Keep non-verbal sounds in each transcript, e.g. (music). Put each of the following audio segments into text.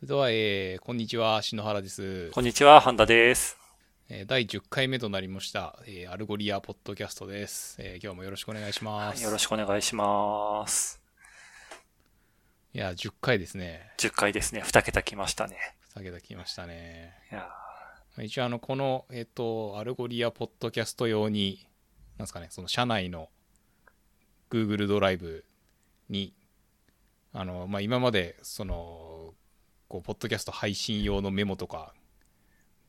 それでは、えーこんにちは、篠原です。こんにちは、半田です。えー第10回目となりました、えー Algolia ポッドキャストです、えー今日もよろしくお願いします。よろしくお願いします。いや、10回ですね。10回ですね。2桁来ましたね。2桁来ましたね。いや一応、あの、この、えっ、と、 Algolia ポッドキャスト用に、なんですかね、その社内の Google ドライブに、あの、まあ、今まで、その、こう、ポッドキャスト配信用のメモとか、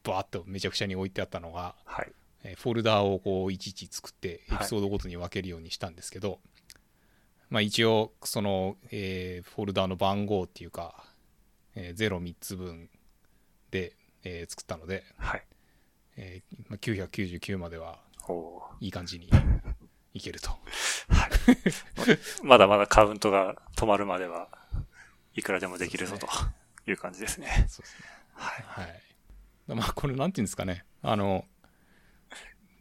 バーッとめちゃくちゃに置いてあったのが、ーはい。えーフォルダーをこういちいち作ってエはいピソードごとに分けるようにしたんですけど、まあ一応その、えーフォルダーの番号っていうか、えー、03つ分で、えー作ったので、はい。えーまあ、999まではいい感じに (laughs) いけると。はい。まだまだカウントが止まるまでは、いくらでもできるぞという感じですね。そうですね。はい。はい。まあこれなんていうんですかね。あの、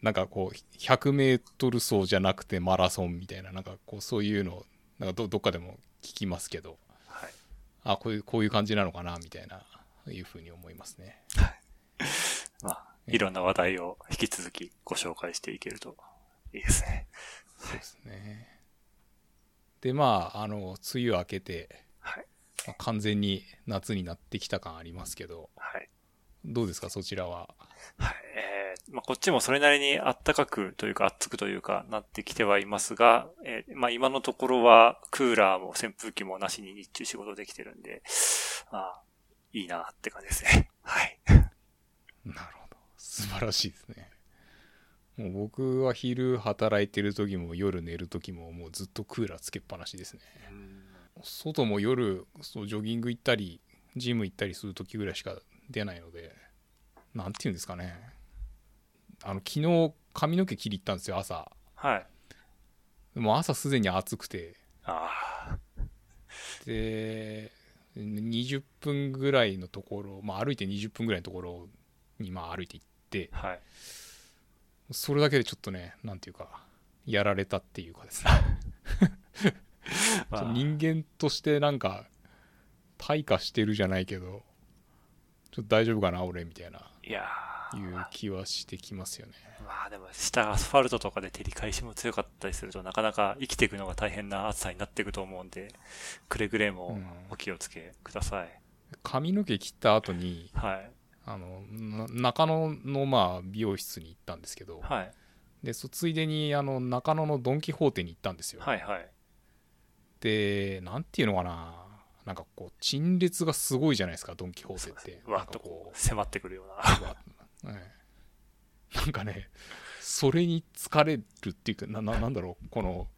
なんかこう、100メートル走じゃなくてマラソンみたいな、なんかこうそういうの、なんかどどっかでも聞きますけど、はい。あこういうこういう感じなのかなみたいないうふうに思いますね。まあ、いろんな話題を引き続きご紹介していけるといいですね。そうですね。でまああの梅雨明けて、はい。まあ完全に夏になってきた感ありますけどはい。どうですか？そちらは。はい。えー、まあ、こっちもそれなりに暖かくというか、暑くというか、なってきてはいますが、えーまあ、今のところは、クーラーも扇風機もなしに日中仕事できてるんで、まあ、いいなって感じですね。(laughs) はい。なるほど素晴らしいですね。もう僕は昼働いてる時も夜寝る時ももうずっとクーラーつけっぱなしですね。外も夜そうジョギング行ったりジム行ったりする時ぐらいしか出ないのでなんて言うんですかね。あの昨日髪の毛切り行ったんですよ朝。はい。でも朝すでに暑くて。あで20分ぐらいのところ、まあ、歩いて20分ぐらいのところにまあ歩いて行ってあ、はい。それだけでちょっとねなんていうかやられたっていうかですね。まあ、人間としてなんか退化してるじゃないけどちょっと大丈夫かな俺みたいないやーいう気はしてきますよねまあでも、下アスファルトとかで照り返しも強かったりするとなかなか生きていくのが大変な暑さになっていくと思うんで、くれぐれもお気をつけください。髪の毛切った後にはい。あのな中野のまあ美容室に行ったんですけどはい。でそついでにあの中野のドン・キホーテに行ったんですよ、はいはい。でなんていうのかななんかこう陳列がすごいじゃないですかドン・キホーテってうわっとここう、迫ってくるような。う (laughs) わええなんかねそれに疲れるっていうかなななんだろうこの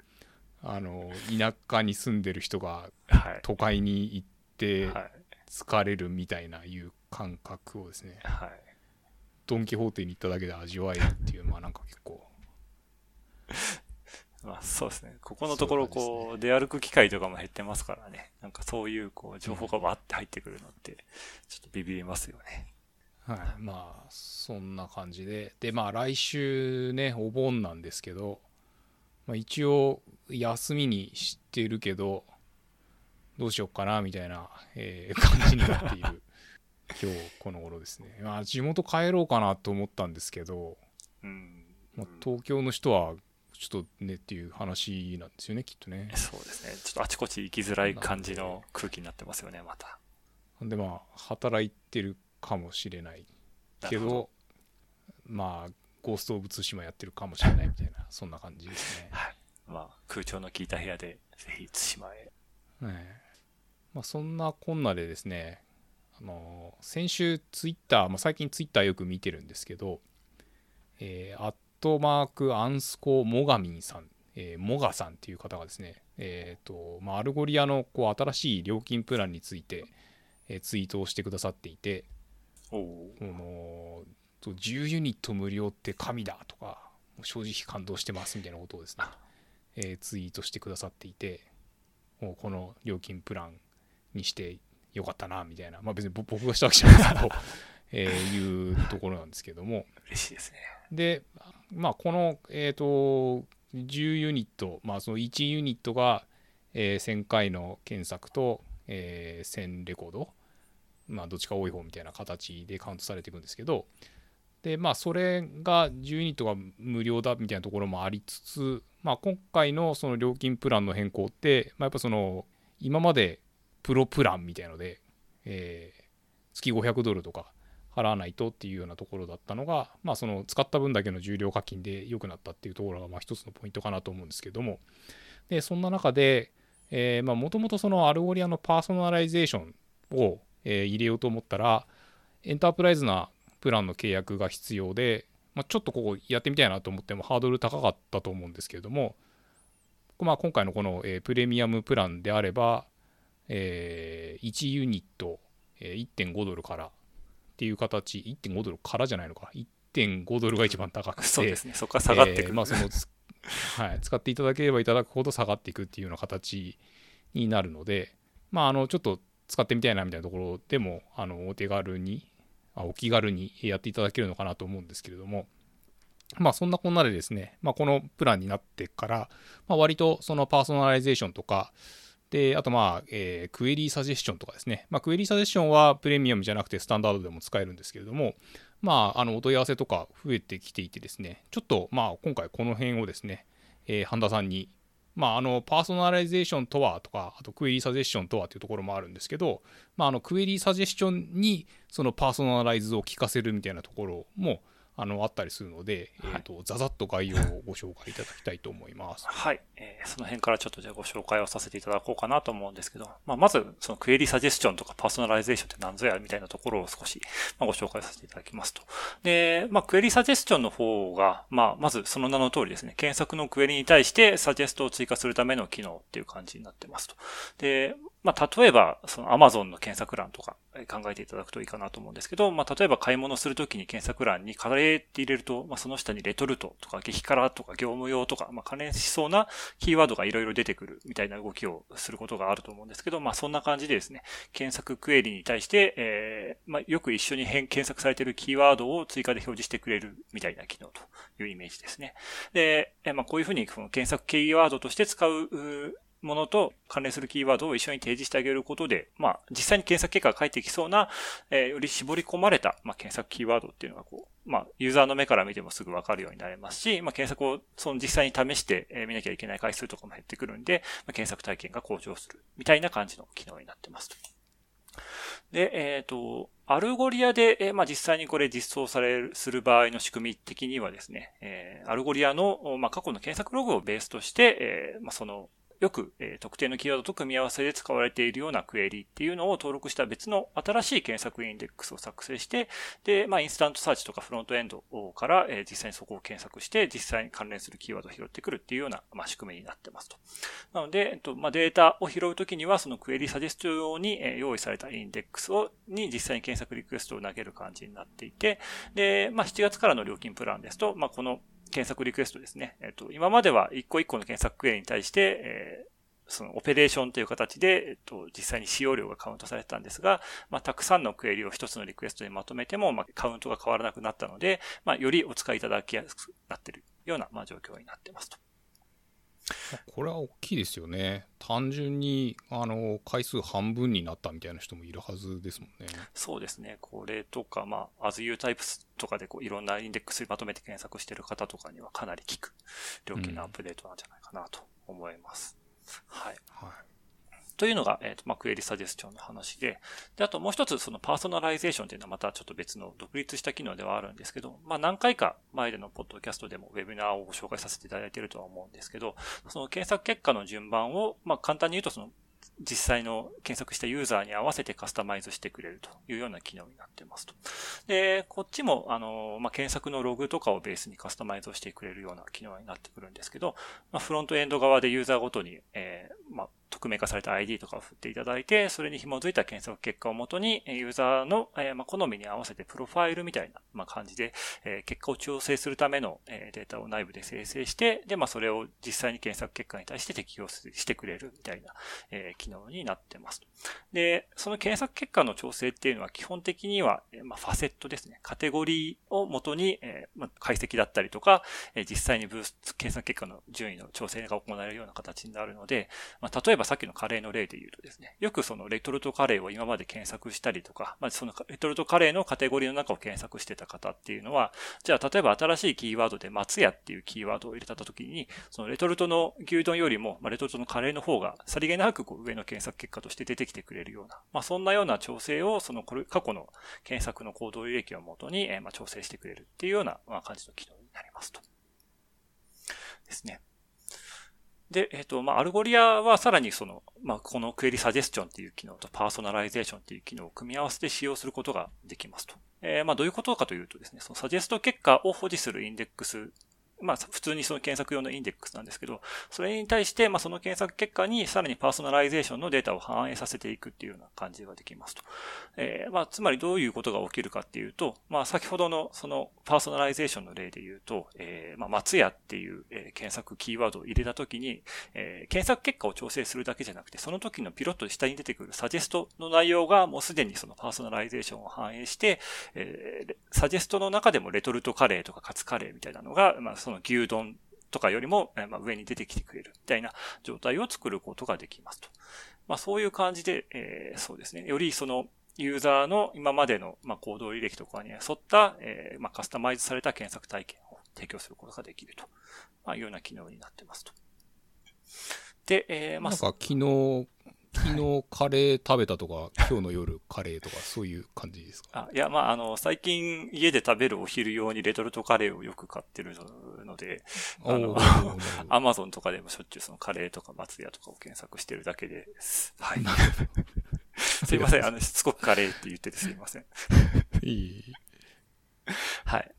あの田舎に住んでる人がはい。都会に行ってはい。疲れるみたいないう感覚をですねはい。ドン・キホーテに行っただけで味わえるっていうまあなんか結構 (laughs) まあそうですね。ここのところこう、出歩く機会とかも減ってますからね。なんかそういうこう、情報がわーって入ってくるのって、ちょっとビビりますよね。はい、まあそんな感じででまあ来週ねお盆なんですけど、まあ、一応休みにしてるけどどうしようかなみたいな、えー感じになっている (laughs) 今日この頃ですね、まあ、地元帰ろうかなと思ったんですけど、うん。まあ、東京の人はちょっとねっていう話なんですよねきっとねそうですね。ちょっとあちこち行きづらい感じの空気になってますよね、また。でまあ働いてるかもしれないけどなるほまあゴースト・オブ・ツシマやってるかもしれないみたいなそんな感じですね、はい。まあ、空調の効いた部屋で、ぜひ、対馬へ。ええまあ、そんなこんなでですねあの先週ツイッター、まあ、最近ツイッターよく見てるんですけどえーアットマークアンスコモガミンさん、えーモガさんっていう方がですねえっ、と、まあ、 Algolia のこう新しい料金プランについて、えーツイートをしてくださっていておのと10ユニット無料って神だとか正直感動してますみたいなことをですね、えーツイートしてくださっていてもうこの料金プランにしてよかったなみたいな。まあ別にぼ僕がしたわけじゃないですけど、(laughs) えーいうところなんですけども。嬉しいですね。でまあこのえっ、と10ユニットまあその1ユニットが、えー1000回の検索と、えー1000レコードまあ、どっちか多い方みたいな形でカウントされていくんですけど、で、まあ、それが10ユニットが無料だみたいなところもありつつ、まあ、今回のその料金プランの変更って、まあ、やっぱその、今までプロプランみたいので、えー、月500ドルとか払わないとっていうようなところだったのが、まあ、その使った分だけの重量課金で良くなったっていうところが、まあ、一つのポイントかなと思うんですけども、で、そんな中で、もともとその Algolia のパーソナライゼーションを、えー、入れようと思ったら、エンタープライズなプランの契約が必要で、まあ、ちょっとここやってみたいなと思ってもハードル高かったと思うんですけれども、まあ、今回のこの、えー、プレミアムプランであれば、えー、1ユニット、えー、1.5ドルからっていう形、1.5ドルからじゃないのか、1.5ドルが一番高くて、そうですね、そこから下がっていく、えー、まあその (laughs) はい、使っていただければいただくほど下がっていくっていうような形になるので、まあ、あのちょっと使ってみたいなみたいなところでもあのお手軽にあお気軽にやっていただけるのかなと思うんですけれども。まあそんなこんなでですね、まあ、このプランになってから、まあ、割とそのパーソナライゼーションとかで、あとまあ、えー、 query suggestion とかですね。まあ、 query suggestion はプレミアムじゃなくてスタンダードでも使えるんですけれども、まあ、あの、お問い合わせとか増えてきていてですね、ちょっとまあ、今回この辺をですね、えー、半田さんに、まあ、あの、パーソナライゼーションとはとか、あと query suggestion とはというところもあるんですけど、まあ、あの、 query suggestion にそのパーソナライズを効かせるみたいなところも、あのあったりするので、はい、えーと、ざざっと概要をご紹介いただきたいと思います。はい、えー、その辺からちょっとじゃあご紹介をさせていただこうかなと思うんですけど、まあ、まずそのクエリサジェスチョンとかパーソナライゼーションって何ぞやみたいなところを少し、まあ、ご紹介させていただきますと。で、まあ、クエリサジェスチョンの方が、まあ、まずその名の通りですね、検索のクエリに対してサジェストを追加するための機能っていう感じになってますと。で、まあ、例えば、その Amazon の検索欄とか考えていただくといいかなと思うんですけど、まあ、例えば買い物するときに検索欄にカレーって入れると、まあ、その下にレトルトとか激辛とか業務用とか、まあ、関連しそうなキーワードがいろいろ出てくるみたいな動きをすることがあると思うんですけど、まあ、そんな感じでですね、検索クエリに対して、えー、まあ、よく一緒に変検索されているキーワードを追加で表示してくれるみたいな機能というイメージですね。で、まあ、こういうふうにこの検索キーワードとして使うものと関連するキーワードを一緒に提示してあげることで、まあ、実際に検索結果が返ってきそうな、えー、より絞り込まれた、まあ、検索キーワードっていうのが、こう、まあ、ユーザーの目から見てもすぐわかるようになれますし、まあ、検索を、その実際に試して、えー、見なきゃいけない回数とかも減ってくるんで、まあ、検索体験が向上する、みたいな感じの機能になってますで、えっ、ー、と、 Algolia で、えー、まあ、実際にこれ実装される、する場合の仕組み的にはですね、えー、 Algolia の、まあ、過去の検索ログをベースとして、えー、まあ、その、よく、え、特定のキーワードと組み合わせで使われているようなクエリっていうのを登録した別の新しい検索インデックスを作成して、で、まあ、 InstantSearch とかフロントエンドから、え、実際にそこを検索して、実際に関連するキーワードを拾ってくるっていうような、まあ、仕組みになってますと。なので、えっと、まあ、データを拾うときには、そのクエリサジェスト用に、え、用意されたインデックスを、に実際に検索リクエストを投げる感じになっていて、で、まあ、7月からの料金プランですと、まあ、この検索リクエストですね。えっと、今までは一個一個の検索クエリに対して、えーそのオペレーションという形で、えっと、実際に使用量がカウントされてたんですが、まあ、たくさんのクエリを一つのリクエストにまとめても、まあ、カウントが変わらなくなったので、まあ、よりお使いいただきやすくなっているような、まあ、状況になってますと。これは大きいですよね。単純に、あの、回数半分になったみたいな人もいるはずですもんね。そうですね。これとか、まあ、ASU タイプとかでこういろんなインデックスまとめて検索している方とかにはかなり効く料金のアップデートなんじゃないかなと思います。うんはい。はい。というのが、えっ、と、まあ、クエリサジェスチョンの話で、で、あともう一つ、そのパーソナライゼーションっていうのはまたちょっと別の独立した機能ではあるんですけど、まあ、何回か前でのポッドキャストでもウェビナーをご紹介させていただいているとは思うんですけど、その検索結果の順番を、まあ、簡単に言うとその実際の検索したユーザーに合わせてカスタマイズしてくれるというような機能になってますと。で、こっちも、あの、まあ、検索のログとかをベースにカスタマイズをしてくれるような機能になってくるんですけど、まあ、フロントエンド側でユーザーごとに、えー、まあ、匿名化された ID とかを振っていただいて、それに紐づいた検索結果をもとに、ユーザーの、えま好みに合わせてプロファイルみたいな、ま感じで、え結果を調整するための、えデータを内部で生成して、で、まあ、それを実際に検索結果に対して適用してくれるみたいな、え機能になってます。で、その検索結果の調整っていうのは基本的には、まファセットですね。カテゴリーをもとに、えま解析だったりとか、え実際にブース、検索結果の順位の調整が行われるような形になるので、まあ、例えばばさっきのカレーの例で言うとですね、よくそのレトルトカレーを今まで検索したりとか、まあ、そのレトルトカレーのカテゴリーの中を検索してた方っていうのは、じゃあ例えば新しいキーワードで松屋っていうキーワードを入れた時に、そのレトルトの牛丼よりも、まあ、レトルトのカレーの方がさりげなくこう上の検索結果として出てきてくれるような、まあ、そんなような調整を、そのこれ過去の検索の行動履歴をもとに、え、ま調整してくれるっていうような、感じの機能になりますと。ですね。で、えっ、ー、と、まあ、 Algolia はさらにその、まあ、このクエリサジェスチョンっていう機能とパーソナライゼーションっていう機能を組み合わせて使用することができますと。えー、まあ、どういうことかというとですね、そのサジェスト結果を保持するインデックスまあ、普通にその検索用のインデックスなんですけど、それに対して、まあ、その検索結果にさらにパーソナライゼーションのデータを反映させていくっていうような感じができますと。えー、まあ、つまりどういうことが起きるかっていうと、まあ、先ほどのそのパーソナライゼーションの例で言うと、えー、まあ、松屋っていう、え、検索キーワードを入れたときに、えー、検索結果を調整するだけじゃなくて、その時のぴろっと下に出てくるサジェストの内容がもうすでにそのパーソナライゼーションを反映して、えー、サジェストの中でもレトルトカレーとかカツカレーみたいなのが、まあ、そのの牛丼とかよりも、えまあ、上に出てきてくれるみたいな状態を作ることができますと。まあ、そういう感じで、えー、そうですね。よりそのユーザーの今までの、まあ、行動履歴とかに沿った、えー、まあ、カスタマイズされた検索体験を提供することができると、まあ、いうような機能になってますと。で、えー、まあ、なんか昨日、昨日カレー食べたとか、今日の夜カレーとか、そういう感じですか？あいや、まあ、あの、最近家で食べるお昼用にレトルトカレーをよく買ってるので、あの、アマゾンとかでもしょっちゅうそのカレーとか松屋とかを検索してるだけです。はい。(laughs) すいません、あの、しつこくカレーって言っててすいません。(laughs) いい。はい。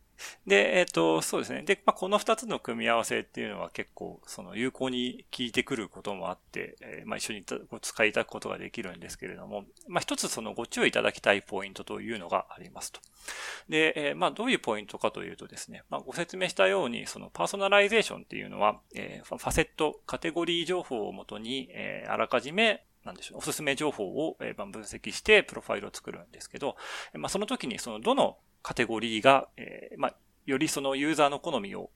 で、えっ、ー、と、そうですね。で、まあ、この二つの組み合わせっていうのは結構、その有効に効いてくることもあって、えー、まあ、一緒に使いただくことができるんですけれども、まあ、一つそのご注意いただきたいポイントというのがありますと。で、えー、まあ、どういうポイントかというとですね、まあ、ご説明したように、そのパーソナライゼーションっていうのは、えー、ファセット、カテゴリー情報をもとに、えー、あらかじめなんでしょう、おすすめ情報を分析してプロファイルを作るんですけど、まあ、その時にそのどのカテゴリーが、えー、まあ、よりそのユーザーの好みを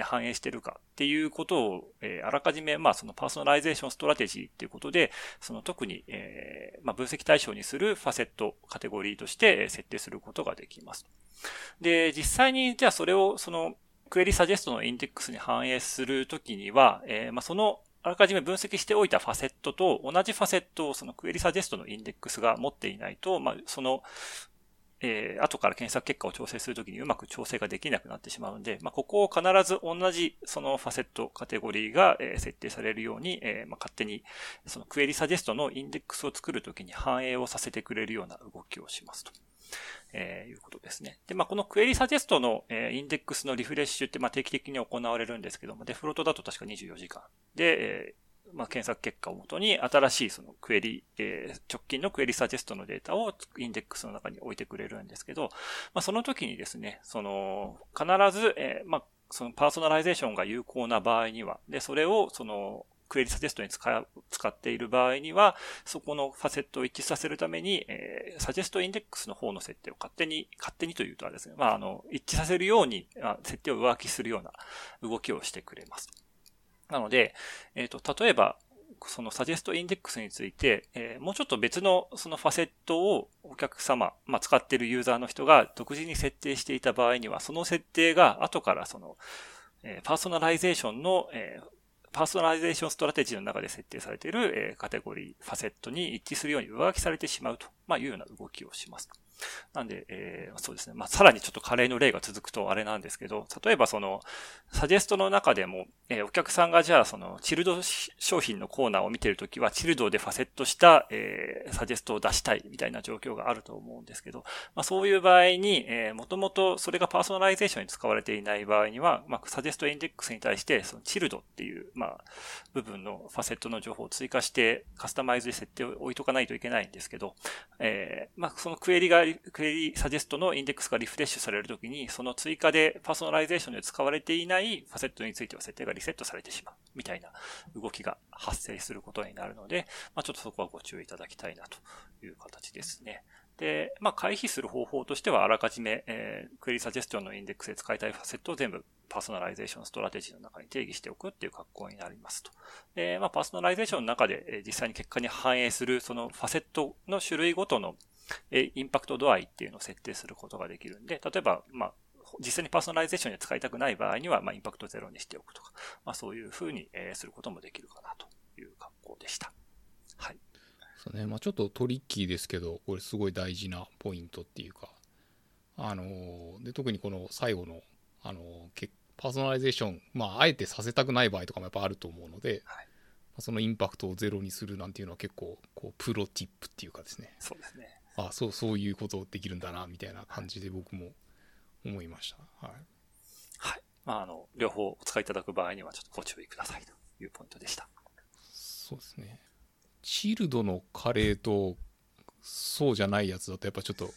反映してるかっていうことを、えー、あらかじめ、まあその personalization strategy っていうことで、その特に、えー、まあ分析対象にするファセットカテゴリーとして設定することができます。で、実際にじゃあそれをそのクエリサジェストのインデックスに反映するときには、えー、まあそのあらかじめ分析しておいたファセットと同じファセットをそのクエリサジェストのインデックスが持っていないと、まあ、そのえー、後から検索結果を調整するときにうまく調整ができなくなってしまうので、まあ、ここを必ず同じそのファセットカテゴリーが、え、設定されるように、えー、まあ、勝手にそのクエリサジェストのインデックスを作るときに反映をさせてくれるような動きをしますと。えー、いうことですね。で、まあ、このクエリサジェストの、えー、インデックスのリフレッシュって、まあ、定期的に行われるんですけども、デフォルトだと確か24時間。で、えまあ、検索結果をもとに新しいそのクエリ、えー、直近のクエリサジェストのデータをインデックスの中に置いてくれるんですけど、まあ、その時にですね、その、必ず、えー、まあ、そのパーソナライゼーションが有効な場合には、で、それをその、クエリサジェストに使、使っている場合には、そこのファセットを一致させるために、えー、サジェストインデックスの方の設定を勝手に、勝手にというとはですね、まあ、あの、一致させるように、設定を上書きするような動きをしてくれます。なので、えっ、ー、と、例えば、そのサジェストインデックスについて、えー、もうちょっと別のそのファセットをお客様、まあ、使っているユーザーの人が独自に設定していた場合には、その設定が後からその、えー、パーソナライゼーションの、えー、personalization strategy の中で設定されている、えー、カテゴリー、ファセットに一致するように上書きされてしまうと、まあ、いうような動きをします。なんで、えー、そうですね。まあ、さらにちょっとカレーの例が続くとあれなんですけど、例えばその、サジェストの中でも、えー、お客さんがじゃあその、チルド商品のコーナーを見てるときは、チルドでファセットした、えー、サジェストを出したいみたいな状況があると思うんですけど、まあ、そういう場合に、えー、もともとそれがパーソナライゼーションに使われていない場合には、まあ、サジェストインデックスに対して、そのチルドっていう、まあ、部分のファセットの情報を追加して、カスタマイズで設定を置いとかないといけないんですけど、えー、まあ、そのクエリが、クエリサジェストのインデックスがリフレッシュされるときに、その追加でパーソナライゼーションで使われていないファセットについては設定がリセットされてしまうみたいな動きが発生することになるので、まあ、ちょっとそこはご注意いただきたいなという形ですね。で、まあ、回避する方法としては、あらかじめ、えー、クエリサジェストのインデックスで使いたいファセットを全部 personalization strategy の中に定義しておくっていう格好になりますと。で、まあ、パーソナライゼーションの中で、え、実際に結果に反映する、そのファセットの種類ごとの、えー、インパクト度合いっていうのを設定することができるんで、例えば、まあ、実際にパーソナライゼーションに使いたくない場合には、まあ、インパクトゼロにしておくとか、まあ、そういうふうに、えー、することもできるかなという格好でした。はい。そうね、まあ、ちょっとトリッキーですけど、これすごい大事なポイントっていうか、あので特にこの最後の、あのパーソナライゼーション、まあ、あえてさせたくない場合とかもやっぱあると思うので、はい、そのインパクトをゼロにするなんていうのは結構こう pro tip っていうかですねそうですねあそうそういうことできるんだなみたいな感じで僕も思いました。はい。はい。まあ、あの、両方お使いいただく場合にはちょっとご注意くださいというポイントでした。そうですね。チルドのカレーと、そうじゃないやつだとやっぱちょっと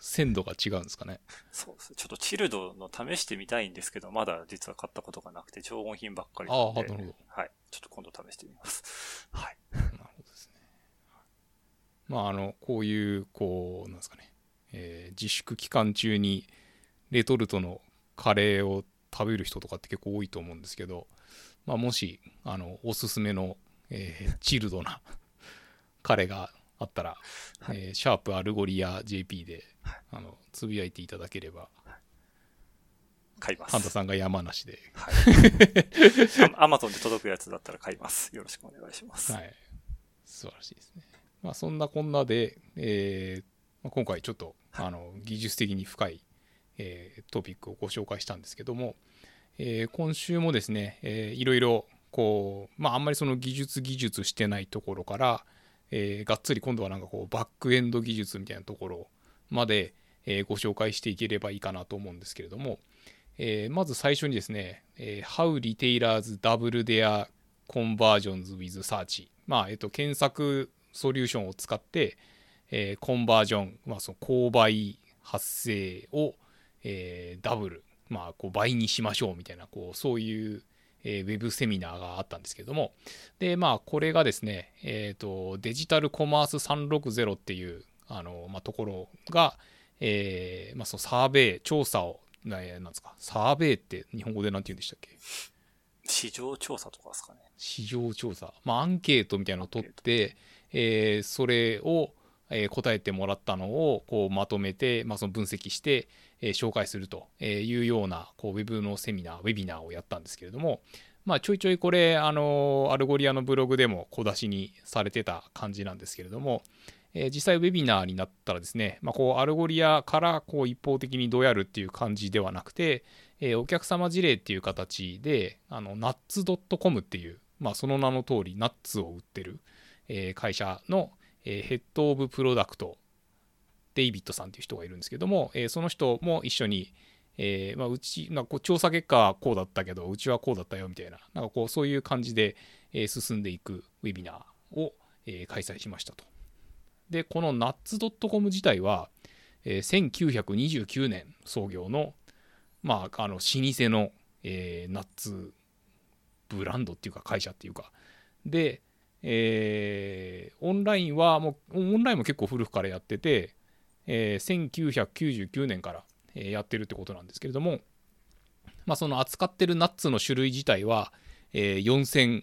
鮮度が違うんですかね。そうです。ちょっとチルドの試してみたいんですけど、まだ実は買ったことがなくて、常温品ばっかりなので。ああ、なるほど。はい。ちょっと今度試してみます。はい。(laughs) まあ、あの、こういう、こう、なんですかね、えー、自粛期間中に、レトルトのカレーを食べる人とかって結構多いと思うんですけど、まあ、もしあのおすすめの、えー、チルドなカレーがあったら、はい、えー、シャープアルゴリア JP で、はい、あのつぶやいていただければ、買います。ハンタさんが山梨で。はい。アマゾンで届くやつだったら買います。よろしくお願いします。はい。素晴らしいですね。まあ、そんなこんなで、えーまあ、今回ちょっと、あの技術的に深いえー、トピックをご紹介したんですけども、えー、今週もですね、えー、いろいろこう、まあ、あんまりその技術技術してないところから、えー、がっつり今度はなんかこうバックエンド技術みたいなところまで、えー、ご紹介していければいいかなと思うんですけれども、えー、まず最初にですね、えー、How Retailers Double Their Conversions with Search まあ、えっと、検索ソリューションを使って、えー、コンバージョン、まあ、その購買発生を、えー、ダブル、まあ、こう倍にしましょうみたいなこうそういう、えー、ウェブセミナーがあったんですけども。でまあこれがですね、えーと、デジタルコマース360っていうあの、まあ、ところが、えーまあ、そのサーベイ調査をなんですかサーベイって日本語で何て言うんでしたっけ？市場調査とかですかね。市場調査、まあ、アンケートみたいなのを取って、えー、それを、えー、答えてもらったのをこうまとめて、まあ、その分析して、えー、紹介するというようなこうウェブのセミナーウェビナーをやったんですけれども、まあ、ちょいちょいこれあのアルゴリアのブログでも小出しにされてた感じなんですけれども、え、実際ウェビナーになったらですね、まあ、こうアルゴリアからこう一方的にどうやるっていう感じではなくて、え、お客様事例っていう形であのナッツ .com っていう、まあ、その名の通りナッツを売ってる、会社の、 Head of Productデイビッドさんっていう人がいるんですけども、その人も一緒に、え、まあ、うち、まあ、こう調査結果はこうだったけど、うちはこうだったよみたいな、なんかこう、そういう感じで、え、進んでいくウェビナーを、え開催しましたと。で、このナッツ .com 自体は、え1929年創業の、まあ、あの老舗の、えナッツブランドっていうか会社っていうか、で、えー、オンラインはもう、オンラインも結構古くからやってて、えー、1999年から、えやってるってことなんですけれども、まあ、その扱ってるナッツの種類自体は、えー、4000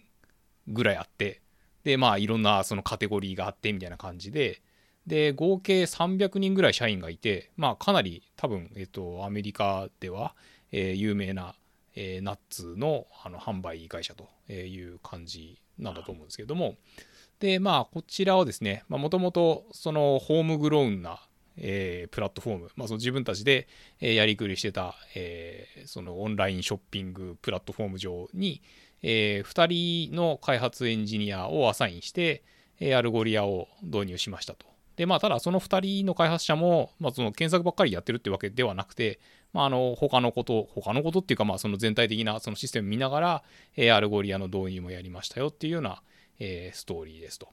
ぐらいあってでまあいろんなそのカテゴリーがあってみたいな感じでで合計300人ぐらい社員がいてまあかなり多分、えっと、アメリカでは、え、有名な、え、ナッツのあの販売会社という感じなんだと思うんですけどもでまあこちらはですねもともとその homegrown なえー、プラットフォーム、まあ、その自分たちで、え、やりくりしてた、えー、そのオンラインショッピングプラットフォーム上に、えー、2人の開発エンジニアをアサインして、え、アルゴリアを導入しましたと。で、まあ、ただその2人の開発者も、まあ、その検索ばっかりやってるってわけではなくて、まあ、あの他のこと、他のことっていうか、まあ、その全体的なそのシステム見ながら、えー、アルゴリアの導入もやりましたよっていうような、えー、ストーリーですと。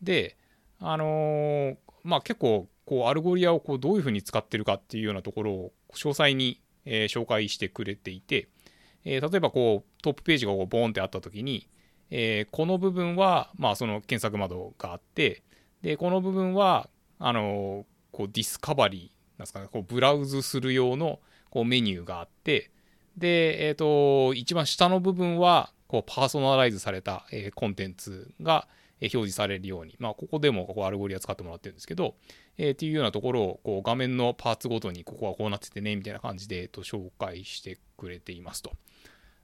で、あのー、まあ、結構こうアルゴリアをこうどういうふうに使ってるかっていうようなところを詳細に、え、紹介してくれていて、え、例えばこうトップページがこうボーンってあった時に、えー、この部分は、まあ、その検索窓があってでこの部分は、あのこうディスカバリーなんですかねこうブラウズする用のこうメニューがあってで、えっ、ー、と一番下の部分はこうパーソナライズされた、えー、コンテンツが表示されるように、まあ、ここでもここアルゴリア使ってもらってるんですけど、えー、っていうようなところをこう画面のパーツごとにここはこうなっててねみたいな感じで、えー、と紹介してくれていますと。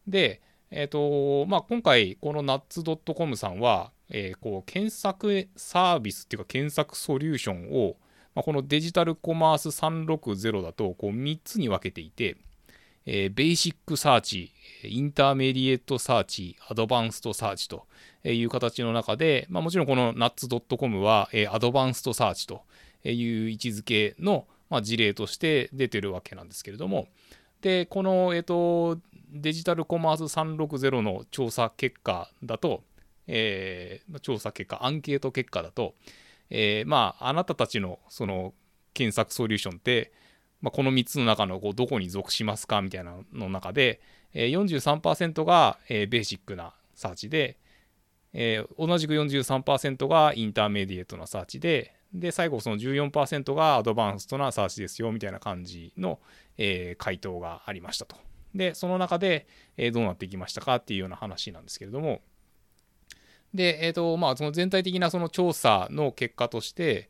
で、えっ、ー、とまあ、今回この nuts.com さんは、えー、こう検索サービスっていうか検索ソリューションを、まあ、この Digital Commerce 360だとこう3つに分けていて、えー、 basic search、intermediate search、advanced search という形の中で、まあ、もちろんこの nuts.com は、えー、 advanced search という位置づけの、まあ、事例として出てるわけなんですけれども、で、この、えっ、ー、と、 Digital Commerce 360の調査結果だと、えー、調査結果、アンケート結果だと、えー、まあ、あなたたちのその検索ソリューションって、まあ、この3つの中のこうどこに属しますかみたいなの中で、えー、43%が、えー、ベーシックなサーチで、えー、同じく43%がインターメディエートなサーチで、で、最後その14%がアドバンストなサーチですよみたいな感じの、えー、回答がありましたと。で、その中で、えー、どうなっていきましたかっていうような話なんですけれども、で、え、ー、と、まあ、その全体的なその調査の結果として、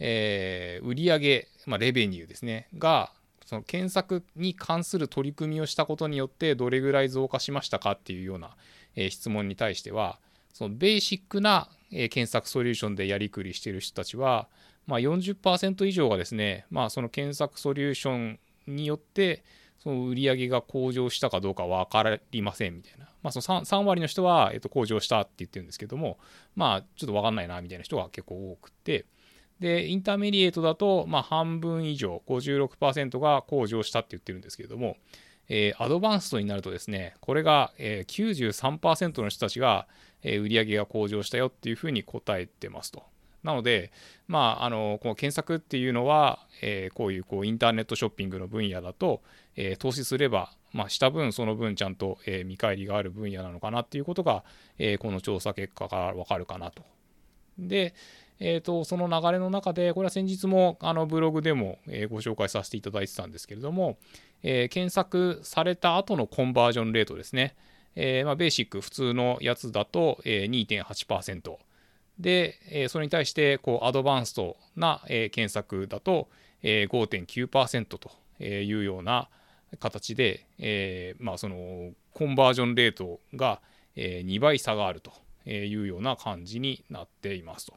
えー、売上、まあ、レベニューですね、が、その検索に関する取り組みをしたことによってどれぐらい増加しましたかっていうような、えー、質問に対しては、そのベーシックな、えー、検索ソリューションでやりくりしている人たちは、まあ40%、以上がですね、まあ、その検索ソリューションによって、その売り上げが向上したかどうか分かりませんみたいな。まあ、その 3, 3割の人は、えっと、向上したって言ってるんですけども、まあ、ちょっと分かんないなみたいな人が結構多くて、で、インターメディエートだと、まあ、半分以上、56%が向上したって言ってるんですけれども、えー、アドバンストになるとですね、これが、えー、93%の人たちが、えー、売上が向上したよっていうふうに答えてますと。なので、まあ、あのこの検索っていうのは、えー、こういうこうインターネットショッピングの分野だと、えー、投資すれば、まあ、した分その分ちゃんと、えー、見返りがある分野なのかなっていうことが、えこの調査結果からわかるかなと。で、えーと、その流れの中でこれは先日もあのブログでも、えご紹介させていただいてたんですけれども、え検索された後のコンバージョンレートですね、えまあ、ベーシック普通のやつだと、え2.8%。で、えそれに対して、こう、アドバンストな、え検索だと、えー5.9%というような形で、えまあ、その、コンバージョンレートが、え2倍差があるというような感じになっていますと。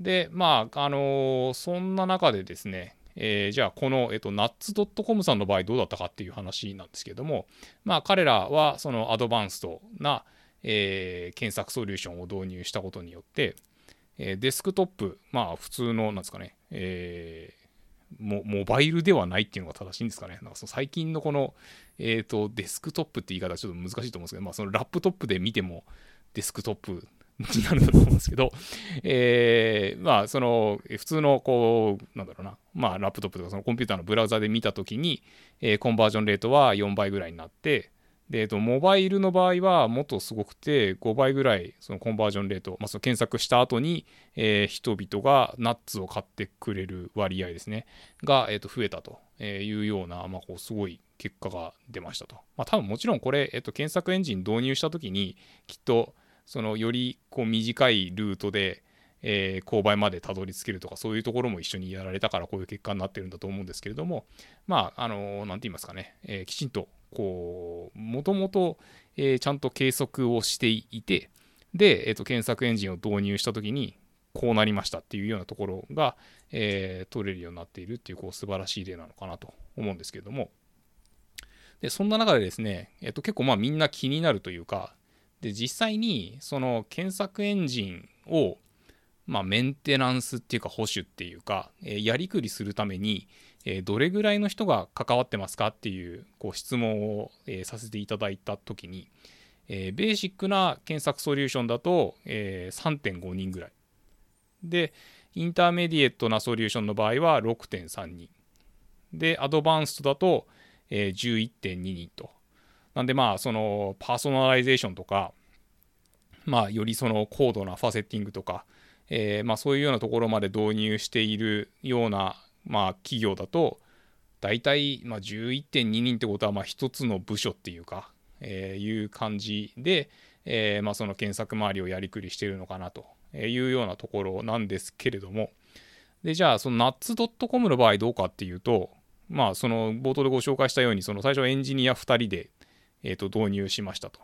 で、まあ、あのそんな中でですね、えー、じゃあこの、えっと、nuts.com さんの場合どうだったかっていう話なんですけども、まあ彼らはそのアドバンストな、えー、検索ソリューションを導入したことによって、え、デスクトップ、まあ普通の、なんですかね、えモ、モバイルではないっていうのが正しいんですかね。なんかその最近のこの、えっ、ー、と、デスクトップって言い方はちょっと難しいと思うんですけど、まあそのラップトップで見てもデスクトップになるんだと思うんですけど、(laughs) えー、まあその普通のこう、なんだろうな、まあラップトップとかそのコンピューターのブラウザで見たときに、えー、コンバージョンレートは4倍ぐらいになって、で、えっと、モバイルの場合はもっとすごくて5倍ぐらいそのコンバージョンレート、まあ、その検索した後に、えー、人々がナッツを買ってくれる割合ですねが、えー、と増えたというような、まあ、こうすごい結果が出ましたと。まあ、多分もちろんこれ、えっと、検索エンジン導入した時にきっとそのよりこう短いルートで、えー、購買までたどり着けるとかそういうところも一緒にやられたからこういう結果になってるんだと思うんですけれどもまああの何て言いますかね、えー、きちんとこう、もともと、えー、ちゃんと計測をしていて、で、えーと、検索エンジンを導入したときに、こうなりましたっていうようなところが、えー、取れるようになっているっていう、こう、素晴らしい例なのかなと思うんですけれども、で、そんな中でですね、えっ、ー、と、結構まあみんな気になるというか、で、実際に、その検索エンジンを、まあ、メンテナンスっていうか保守っていうか、えー、やりくりするために、えどれぐらいの人が関わってますかっていうこう質問を、えさせていただいた時に、えベーシックな検索ソリューションだと、え3.5人ぐらい。で intermediate なソリューションの場合は6.3人で advanced だと、え11.2人と。なんでまあそのパーソナライゼーションとかまあよりその高度な faceting とかえー、まあ、そういうようなところまで導入しているような、まあ、企業だと大体、まあ、11.2人ってことはまあ1つの部署っていうか、えー、いう感じで、えー、まあ、その検索周りをやりくりしてるのかなというようなところなんですけれどもでじゃあそのナッツ .com の場合どうかっていうとまあその冒頭でご紹介したようにその最初エンジニア2人で、えー、と導入しましたと。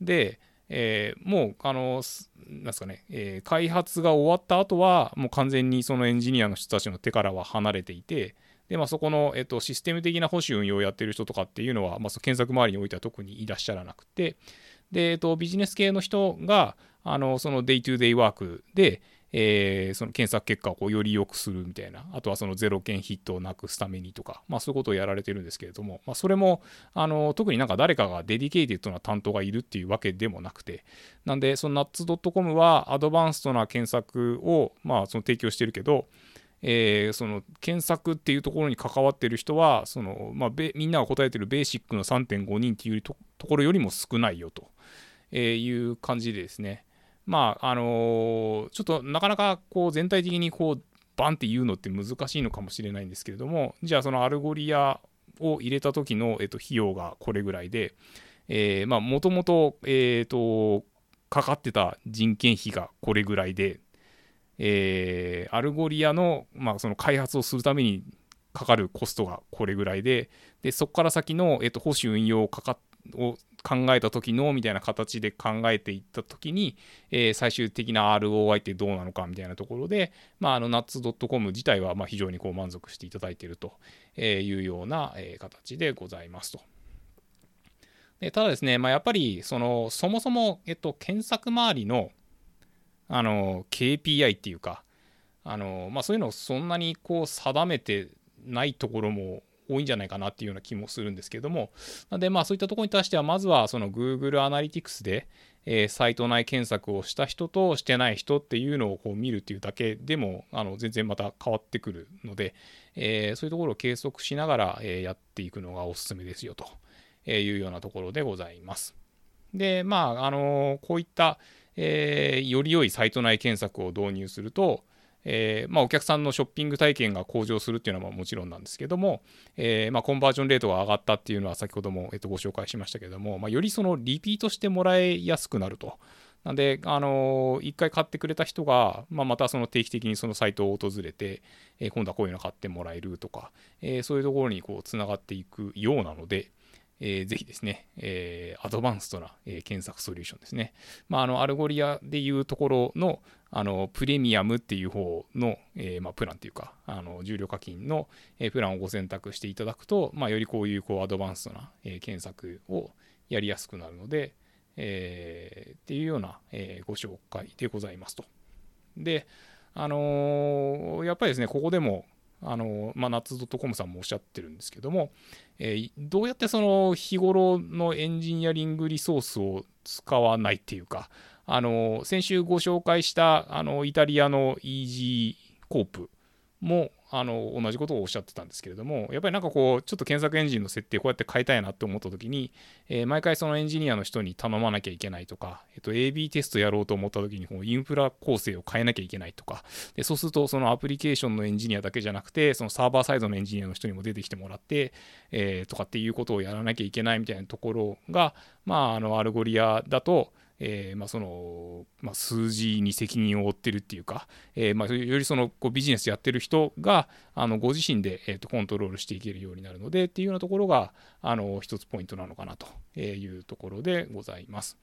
で、えー、もうあのなんですかね、えー、開発が終わった後はもう完全にそのエンジニアの人たちの手からは離れていてで、まあ、そこの、えっと、システム的な保守運用をやってる人とかっていうのは、まあ、検索周りにおいては特にいらっしゃらなくてで、えっと、ビジネス系の人があのその day-to-day work で、えー、その検索結果をこうより良くするみたいな、あとはそのゼロ件ヒットをなくすためにとか、まあそういうことをやられてるんですけれども、まあそれも、あの、特になんか誰かが dedicated な担当がいるっていうわけでもなくて、なんで、その nuts.com は advanced な検索を、まあその提供してるけど、えー、その検索っていうところに関わってる人はその、まあ、みんなが答えてるベーシックの3.5人っていうところよりも少ないよと。いう感じでですね、まあ、あのー、ちょっとなかなかこう全体的にこうバンって言うのって難しいのかもしれないんですけれども、じゃあその Algolia を入れた時の、えっと、費用がこれぐらいで、えー、まあ、もともと、えっ、と、かかってた人件費がこれぐらいで、えー、 Algolia の,、まあその開発をするためにかかるコストがこれぐらいで、でそこから先の、えっと、保守運用をかかを考えた時のみたいな形で考えていった時に、えー、最終的な ROI ってどうなのかみたいなところで、まあ、あの nuts.com 自体はま非常にこう満足していただいているというような、形でございますと。でただですね、まあ、やっぱりそのそもそも、えっと、検索周りのあの KPI っていうかあの、まあ、そういうのをそんなにこう定めてないところも多いんじゃないかなっていうような気もするんですけども、なんでまあそういったところに対しては、まずはその Google Analytics で、えー、サイト内検索をした人としてない人っていうのをこう見るっていうだけでもあの全然また変わってくるので、えー、そういうところを計測しながら、えー、やっていくのがおすすめですよというようなところでございます。で、まあ、あのこういった、えより良いサイト内検索を導入すると、えー、まあ、お客さんのショッピング体験が向上するっていうのはもちろんなんですけども、えー、まあ、コンバージョンレートが上がったっていうのは先ほども、えっと、ご紹介しましたけども、まあ、よりそのリピートしてもらいやすくなると。なんで、あのー、一回買ってくれた人が、まあ、またその定期的にそのサイトを訪れて、え今度はこういうの買ってもらえるとか、えそういうところにつながっていくようなので、えー、ぜひですね、えー、 advanced な、えー、検索ソリューションですね。まあ、あの、 Algolia でいうところの、あの、プレミアムっていう方の、えー、まあ、プランっていうか、あの、重量課金の、えー、プランをご選択していただくと、まあ、よりこういう、こう、 advanced な、えー、検索をやりやすくなるので、えー、っていうような、えー、ご紹介でございますと。で、あのー、やっぱりですね、ここでも、あの、まあ、ナッツ .com さんもおっしゃってるんですけども、えー、どうやってその日頃のエンジニアリングリソースを使わないっていうか、あの、先週ご紹介した、あの、イタリアの EG コープも、あの同じことをおっしゃってたんですけれどもやっぱりなんかこうちょっと検索エンジンの設定こうやって変えたいなって思った時に、えー、毎回そのエンジニアの人に頼まなきゃいけないとか、えっと、AB テストやろうと思った時にこうインフラ構成を変えなきゃいけないとか。でそうするとそのアプリケーションのエンジニアだけじゃなくてそのサーバーサイドのエンジニアの人にも出てきてもらって、えー、とかっていうことをやらなきゃいけないみたいなところがまああの Algolia だとえー、まあ、その、まあ、数字に責任を負ってるっていうか、えー、まあ、よりそのこうビジネスやってる人があのご自身で、えー、とコントロールしていけるようになるのでっていうようなところがあの一つポイントなのかなというところでございます。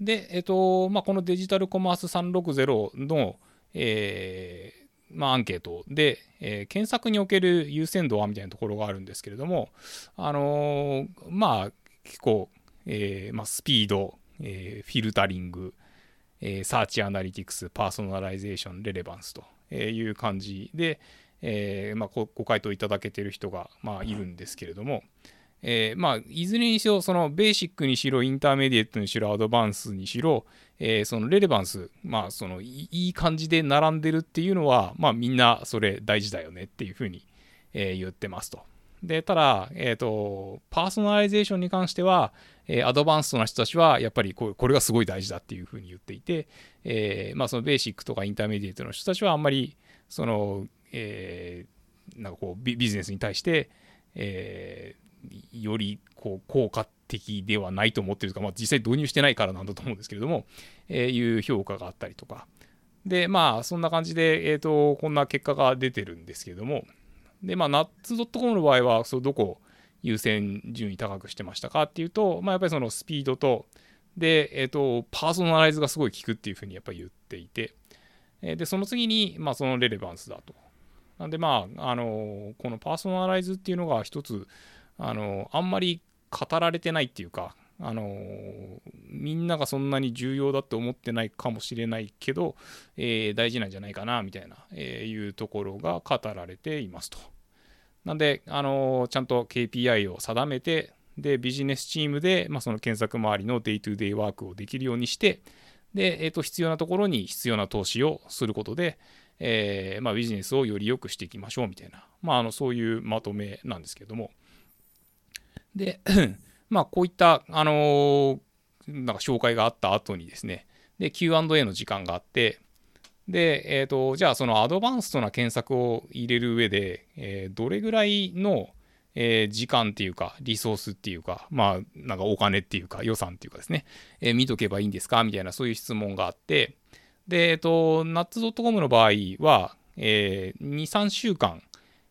で、えっ、とまあ、この Digital Commerce 360の、えーまあ、アンケートで、えー、検索における優先度はみたいなところがあるんですけれども、あのー、まあ、結構、えーまあ、スピード、えー、フィルタリング、えー、 search analytics、パーソナライゼーション、 relevance という感じで、えまあ、ご回答いただけている人が、まあ、いるんですけれども、えまあ、いずれにしろ、そのベーシックにしろ、 intermediate にしろ、 advance にしろ、え、その relevance、まあ、そのいい感じで並んでるっていうのは、まあ、みんなそれ大事だよねっていうふうに、え、言ってますと。で、ただ、えっ、ー、と、パーソナライゼーションに関しては、えー、 advanced な人たちは、やっぱりここれがすごい大事だっていうふうに言っていて、えー、まあ、そのベーシックとか intermediate の人たちは、あんまり、その、えー、なんかこうビ、ビジネスに対して、えー、よりこう効果的ではないと思ってるとか、まあ、実際導入してないからなんだと思うんですけれども、えー、いう評価があったりとか。で、まあ、そんな感じで、えっ、ー、と、こんな結果が出てるんですけれども、で、まあ、ナッツ .com の場合は、そうどこ優先順位高くしてましたかっていうと、まあ、やっぱりそのスピードと、で、えっ、ー、と、パーソナライズがすごい効くっていうふうにやっぱり言っていて、で、その次に、まあ、その relevance だと。なんで、まあ、あの、このパーソナライズっていうのが一つ、あの、あんまり語られてないっていうか、あのみんながそんなに重要だって思ってないかもしれないけど、えー、大事なんじゃないかなみたいな、えー、いうところが語られていますと。なんで、あのちゃんと KPI を定めて、で、ビジネスチームで、まあ、その検索周りの day-to-day work をできるようにして、で、えー、と必要なところに必要な投資をすることで、え、まあ、ビジネスをより良くしていきましょうみたいな、まあ、あのそういうまとめなんですけども。で、まあ、こういった、あの、なんか紹介があった後にですね、で、Q&A の時間があって、で、えっ、ー、と、じゃあそのアドバンストな検索を入れる上で、えー、どれぐらいの、えー、時間っていうか、リソースっていうか、まあ、なんかお金っていうか、予算っていうかですね、え、見とけばいいんですか？みたいな、そういう質問があって、で、えっ、ー、と、ナッツ .com の場合は、えー、2、3週間、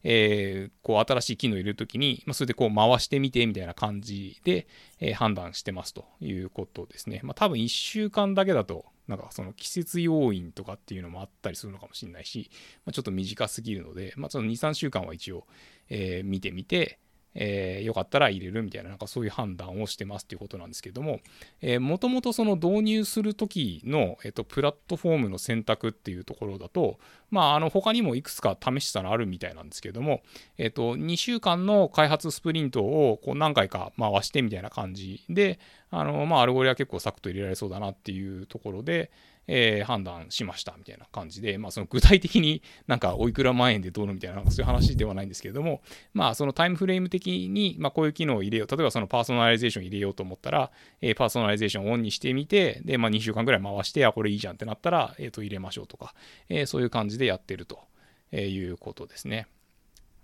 えー、こう新しい機能を入れるときに、まあ、それでこう回してみてみたいな感じで、えー、判断してますということですね。まあ、多分1週間だけだと、なんかその季節要因とかっていうのもあったりするのかもしれないし、まあ、ちょっと短すぎるので、まあ、その2、3週間は一応、えー、見てみて、えー、よかったら入れるみたいな、なんかそういう判断をしてますっていうことなんですけども、えー、もともとその導入するときの、えっ、と、プラットフォームの選択っていうところだと、まあ、あの、他にもいくつか試したのあるみたいなんですけども、えっ、と、2週間の開発スプリントをこう何回か回してみたいな感じで、あの、まあ、アルゴリは結構サクッと入れられそうだなっていうところで、えー、判断しましたみたいな感じで、まあ、その具体的になんかおいくら万円でどうのみたいな、そういう話ではないんですけれども、まあ、そのタイムフレーム的に、まあ、こういう機能を入れよう、例えばそのパーソナライゼーション入れようと思ったら、えー、パーソナライゼーションをオンにしてみて、で、まあ、2週間ぐらい回して、あ、これいいじゃんってなったら、え、ー、と、入れましょうとか、えー、そういう感じでやってるとえいうことですね。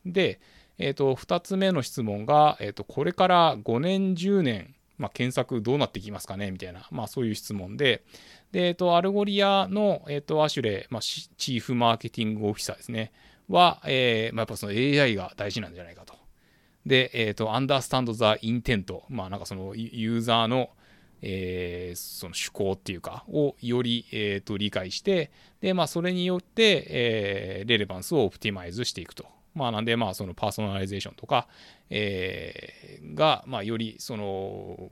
で、え、ー、と、2つ目の質問が、えっ、と、これから5年、10年、まあ、検索どうなってきますかね？みたいな、まあ、そういう質問で、で、えっと、 Algolia の、えっと、アシュレイ、まあ、 Chief Marketing Officer ですね、は、えー、まあ、やっぱその AI が大事なんじゃないかと。で、えっと、understand the intent、まあ、なんかそのユーザーの、えー、その趣向っていうか、をより、えー、と理解して、で、まあ、それによって、えー、 relevance を optimize していくと。まあ、なんで、まあ、そのパーソナライゼーションとか、えー、が、まあ、より、その、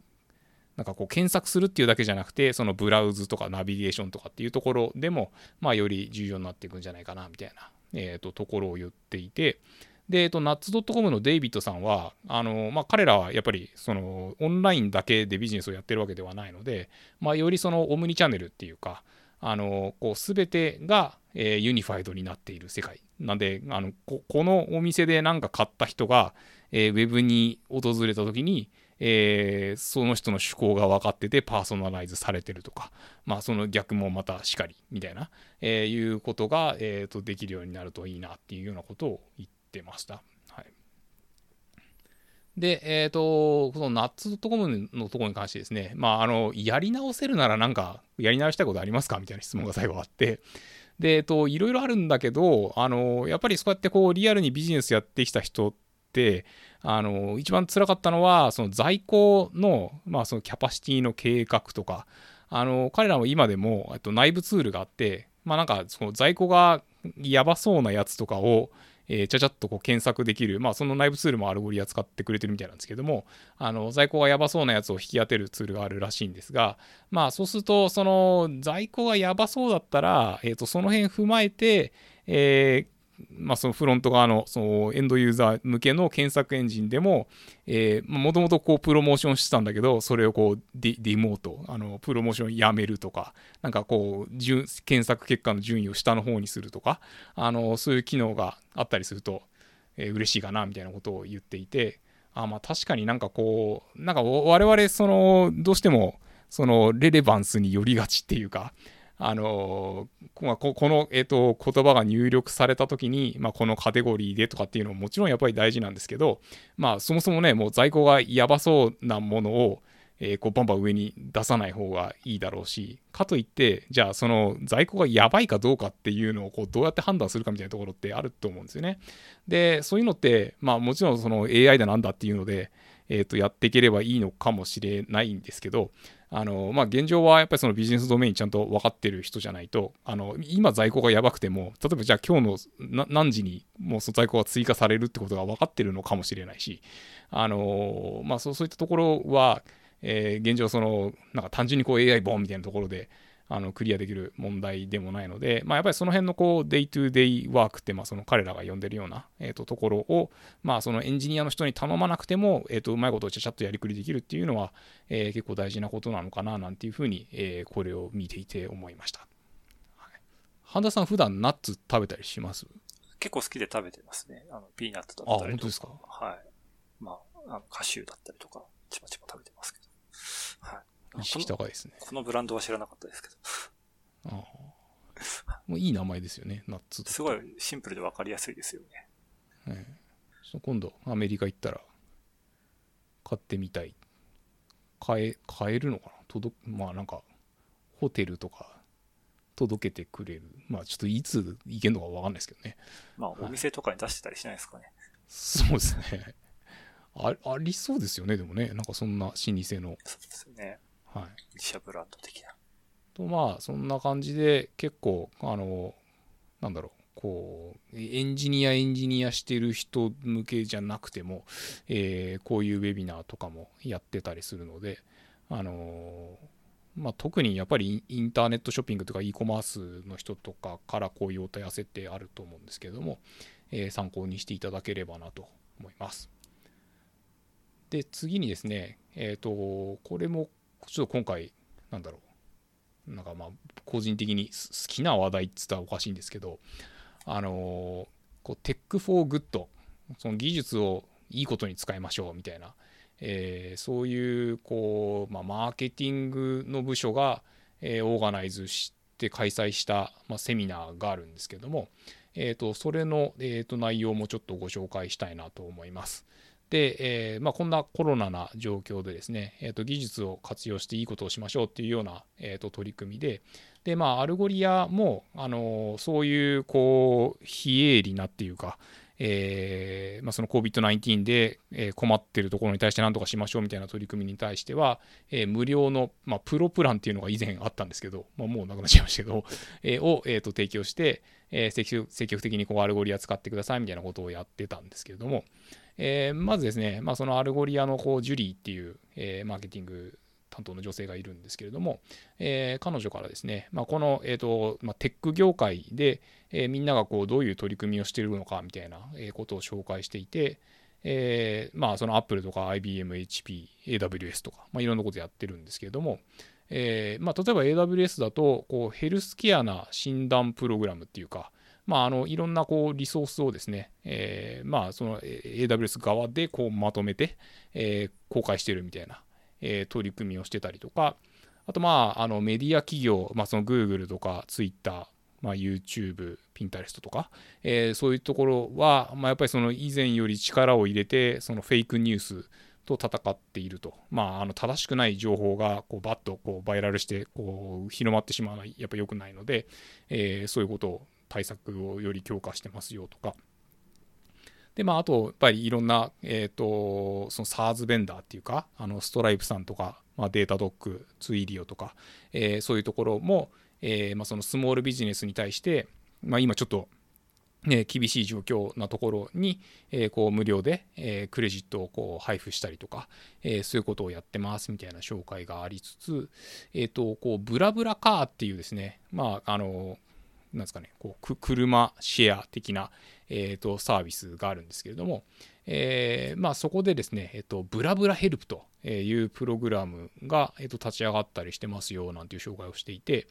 なんかこう検索するっていうだけじゃなくて、そのブラウズとかナビゲーションとかっていうところでも、まあより重要になっていくんじゃないかな、みたいな、えっ、と、ところを言っていて、で、えっと、ナッツ .com のデイビッドさんは、あの、まあ、彼らはやっぱり、その、オンラインだけでビジネスをやってるわけではないので、まあ、よりその、オムニチャンネルっていうか、あの、こう、すべてが、えー、ユニファイドになっている世界。なんで、あの、このお店で何か買った人が、えー、ウェブに訪れた時に、えー、その人の趣向が分かっててパーソナライズされてるとか、まあその逆もまたしかりみたいな、えー、いうことが、えーと、できるようになるといいなっていうようなことを言ってました。はい、で、えっ、ー、と、このナッツ .com のところに関してですね、まああの、やり直せるならなんか、やり直したいことありますか？みたいな質問が最後あって、で、えっ、と、いろいろあるんだけど、あの、やっぱりそうやってこう、リアルにビジネスやってきた人って、あの、一番辛かったのは、その在庫の、まあそのキャパシティの計画とか、あの、彼らも今でも、えっと内部ツールがあって、まあなんかその在庫がやばそうなやつとかを、えー、ちゃちゃっとこう検索できる、まあその内部ツールも Algolia 使ってくれてるみたいなんですけども、あの、在庫がやばそうなやつを引き当てるツールがあるらしいんですが、まあそうすると、その在庫がやばそうだったら、え、ー、と、その辺踏まえて、えーまあ、そのフロント側のそのエンドユーザー向けの検索エンジンでも、もともとプロモーションしてたんだけど、それをこうディモート、あのプロモーションやめるとか、なんかこう、検索結果の順位を下の方にするとか、あのそういう機能があったりすると、えー、嬉しいかなみたいなことを言っていてあまあ確かになんかこうなんか我々そのどうしてもそのレレバンスによりがちっていうかあのここの、えーと、言葉が入力された時に、まあ、このカテゴリーでとかっていうのももちろんやっぱり大事なんですけど、まあ、そもそもねもう在庫がやばそうなものを、えー、こうバンバン上に出さない方がいいだろうしかといってじゃあその在庫がやばいかどうかっていうのをこうどうやって判断するかみたいなところってあると思うんですよね。でそういうのって、まあ、もちろんその AI だなんだっていうので、えー、とやっていければいいのかもしれないんですけどあのまあ、現状はやっぱりそのビジネスドメインちゃんと分かってる人じゃないとあの今在庫がやばくても例えばじゃあ今日の何時にもうその在庫が追加されるってことが分かってるのかもしれないしあの、まあ、そうそういったところは、えー、現状そのなんか単純にこう AI ボンみたいなところであのクリアできる問題でもないので、まあ、やっぱりその辺のこう day-to-day work って、まあ、その彼らが呼んでるような、えー、とところを、まあ、そのエンジニアの人に頼まなくても、えー、とうまいことをちゃちゃっとやりくりできるっていうのは、えー、結構大事なことなのかななんていうふうに、えー、これを見ていて思いました。はい、半田さん普段ナッツ食べたりします？結構好きで食べてますね。あのピーナッツだったりとか。あ、本当ですか？はい。まあ、あのカシューだったりとか、ちまちま食べてますけど。はい。意識高いですね。このブランドは知らなかったですけど。ああ。(laughs) もういい名前ですよね、ナッツすごいシンプルで分かりやすいですよね。ええ、今度、アメリカ行ったら、買ってみたい。買え、買えるのかな？届まあなんか、ホテルとか、届けてくれる。まあちょっといつ行けるのか分かんないですけどね。まあお店とかに出してたりしないですかね。はい、そうですね。あありそうですよね、でもね。なんかそんな老舗の。そうですね。はい。自社ブランド的な。とまあそんな感じで結構あのなんだろうこうエンジニアエンジニアしてる人向けじゃなくても、えー、こういうウェビナーとかもやってたりするのであのまあ、特にやっぱりインターネットショッピングとか e コマースの人とかからこういうお問い合わせってあると思うんですけども、えー、参考にしていただければなと思います。で次にですねえっ、ー、とこれもちょっと今回なんだろうなんかまあ個人的に好きな話題っつったらおかしいんですけどあのこう Tech for Good その技術をいいことに使いましょうみたいな、えー、そういうこう、まあ、マーケティングの部署が、えー、オーガナイズして開催した、まあ、セミナーがあるんですけども、えーと、それの、えーと内容もちょっとご紹介したいなと思います。で、えーまあ、こんなコロナな状況でですね、えーと、技術を活用していいことをしましょうっていうような、えーと、取り組みで、で、まあ、 Algolia も、あのそういう、こう、非営利なっていうか、えーまあ、その COVID-19 で、え困ってるところに対して何とかしましょうみたいな取り組みに対しては、えー、無料の、まあ、プロプランっていうのが以前あったんですけど、まあ、もうなくなっちゃいましたけど、(laughs) えー、を、えーと、提供して、えー、積極積極的にこう Algolia 使ってくださいみたいなことをやってたんですけれども、えー、まずですね、まあ、その Algolia のこうジュリーっていう、えー、マーケティング担当の女性がいるんですけれども、えー、彼女からですね、まあ、この、えーとまあ、テック業界で、え、みんながこうどういう取り組みをしているのかみたいなことを紹介していて、えー、まあその Apple とか IBM、HP、AWS とか、まあ、いろんなことやってるんですけれども、えまあ、例えば AWS だとこうヘルスケアな診断プログラムっていうか、まあ、あのいろんなこうリソースをですね、えー、まあ、その AWS 側でこうまとめて、えー、公開してるみたいな、えー、取り組みをしてたりとか、あと、まあ、あのメディア企業、まあ、その Google とか Twitter、まあ、YouTube、Pinterest とか、えー、そういうところは、まあ、やっぱりその以前より力を入れて、そのフェイクニュースと戦っていると。まあ、あの正しくない情報がこうバッとこうバイラルしてこう広まってしまうのはやっぱ良くないので、えー、そういうことを対策をより強化してますよとか。で、まあ、あと、やっぱりいろんな、えっ、ー、と、その SARS ベンダーっていうか、あの、ストライプさんとか、まあ、データドック、ツイリオとか、えー、そういうところも、えー、まあ、そのスモールビジネスに対して、まあ、今ちょっと、ね、厳しい状況なところに、えー、こう無料で、えー、クレジットをこう配布したりとか、えー、そういうことをやってますみたいな紹介がありつつ、えーと、こうブラブラカーっていうですね、まあ、あのなんですかね、こう車シェア的な、えーと、サービスがあるんですけれども、えー、まあ、そこでですね、えーと、ブラブラヘルプというプログラムが、えっと、立ち上がったりしてますよなんていう紹介をしていて、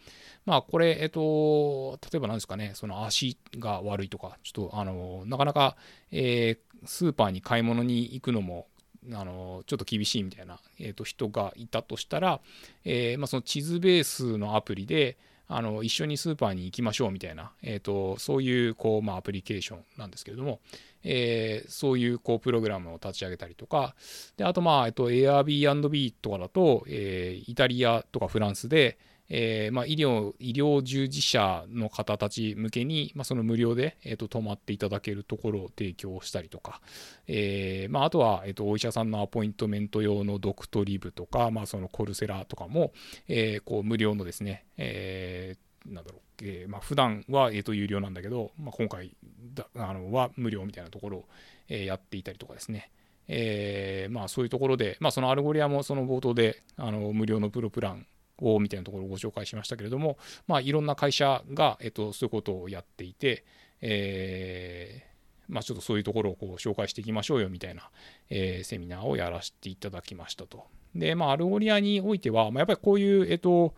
まあ、これ、えっと、例えば何ですかね、その足が悪いとか、ちょっと、あの、なかなか、えー、スーパーに買い物に行くのも、あのちょっと厳しいみたいな、えー、と人がいたとしたら、えーまあ、その地図ベースのアプリで、あの一緒にスーパーに行きましょうみたいな、えーと、そういうこう、まあ、アプリケーションなんですけれども、えー、そういうこうプログラムを立ち上げたりとかであとまあ、えっと、Airbnb とかだと、えー、イタリアとかフランスで、えーまあ、医療医療従事者の方たち向けに、まあ、その無料で、えーと、泊まっていただけるところを提供したりとか、えーまあ、あとは、えーと、お医者さんのアポイントメント用のドクトリブとか、まあ、そのコルセラとかも、えー、こう無料のですね、えー、なんだろう、えーまあ普段は、えー、と有料なんだけど、まあ、今回だあのは無料みたいなところを、えー、やっていたりとかですね、えーまあ、そういうところで、まあ、その Algolia もその冒頭であの無料のプロプランをみたいなところをご紹介しましたけれども、まあ、いろんな会社が、えっと、そういうことをやっていて、えー、まあ、ちょっとそういうところをこう紹介していきましょうよみたいな、えー、セミナーをやらせていただきましたと。で、まあ、 Algolia においては、まあ、やっぱりこういう、えっと、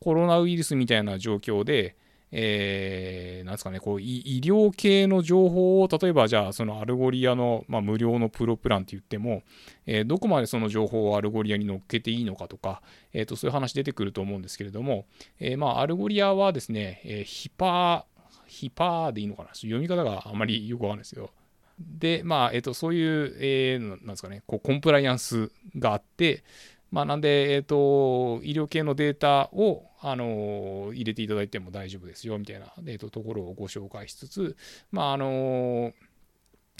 コロナウイルスみたいな状況で、えー、なんですかね、こう医療系の情報を、例えばじゃあ、その Algolia の、まあ、無料のプロプランって言っても、えー、どこまでその情報を Algolia に乗っけていいのかとか、えー、とそういう話出てくると思うんですけれども、えー、まあ、 Algolia はですね、えー、 HIPAA、HIPAA でいいのかな？読み方があまりよくわかんないですけど、で、まあ、えっ、と、そういう、えー、なんですかね、こうコンプライアンスがあって、まあ、なんで、えっ、ー、と、医療系のデータを、あの、入れていただいても大丈夫ですよ、みたいな、えー、とところをご紹介しつつ、まあ、あの、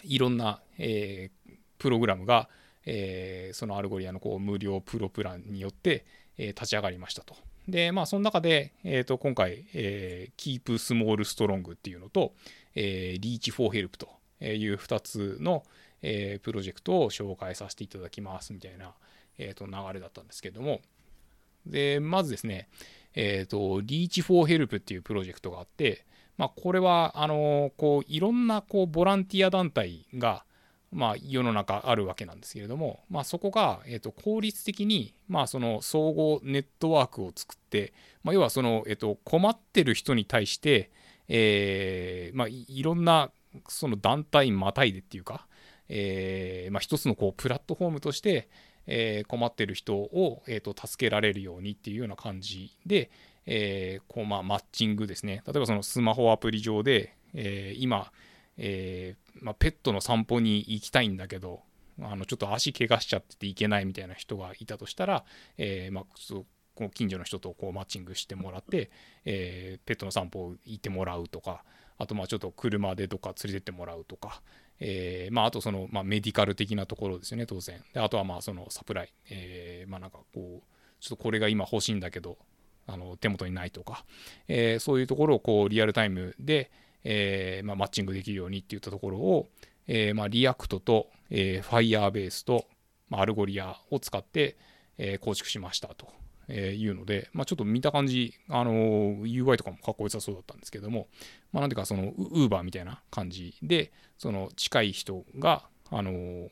いろんな、えー、プログラムが、えー、その Algolia のこう無料プロプランによって、えー、立ち上がりましたと。で、まあ、その中で、えー、と今回、えー、Keep Small Strong っていうのと、えー、Reach for Help という2つの、えー、プロジェクトを紹介させていただきますみたいな、えー、と流れだったんですけども、で、まずですね、えっ、ー、と、Reach for Help っていうプロジェクトがあって、まあ、これは、あの、こう、いろんな、こう、ボランティア団体が、まあ、世の中あるわけなんですけれども、まあ、そこが、えー、と効率的に、まあ、その総合ネットワークを作って、まあ、要はその、えー、と困ってる人に対して、えーまあ、いろんなその団体またいでっていうか、えーまあ、一つのこうプラットフォームとして、えー、困ってる人を、えーと、助けられるようにっていうような感じで、えー、こうまあ、マッチングですね。例えばそのスマホアプリ上で、えー、今、えまあ、ペットの散歩に行きたいんだけどあのちょっと足怪我しちゃってて行けないみたいな人がいたとしたら、えまあ、こう近所の人とこうマッチングしてもらって、えペットの散歩を行ってもらうとかあとまあちょっと車でどっか連れてってもらうとか、えー、まあ、あとその、まあ、メディカル的なところですよね、当然。であとはまあそのサプライ、えー、まあなんかこう、ちょっとこれが今欲しいんだけど、あの手元にないとか、えー、そういうところをこうリアルタイムで、えまあ、マッチングできるようにっていったところを、えまあ、 React と、えー、Firebase と、まあ、 Algolia を使って、え構築しましたと。え、いうので、まあ、ちょっと見た感じ、あの、UI とかもかっこよさそうだったんですけども、まあ、なんていうか、その、 Uber みたいな感じで、その、近い人が、あの、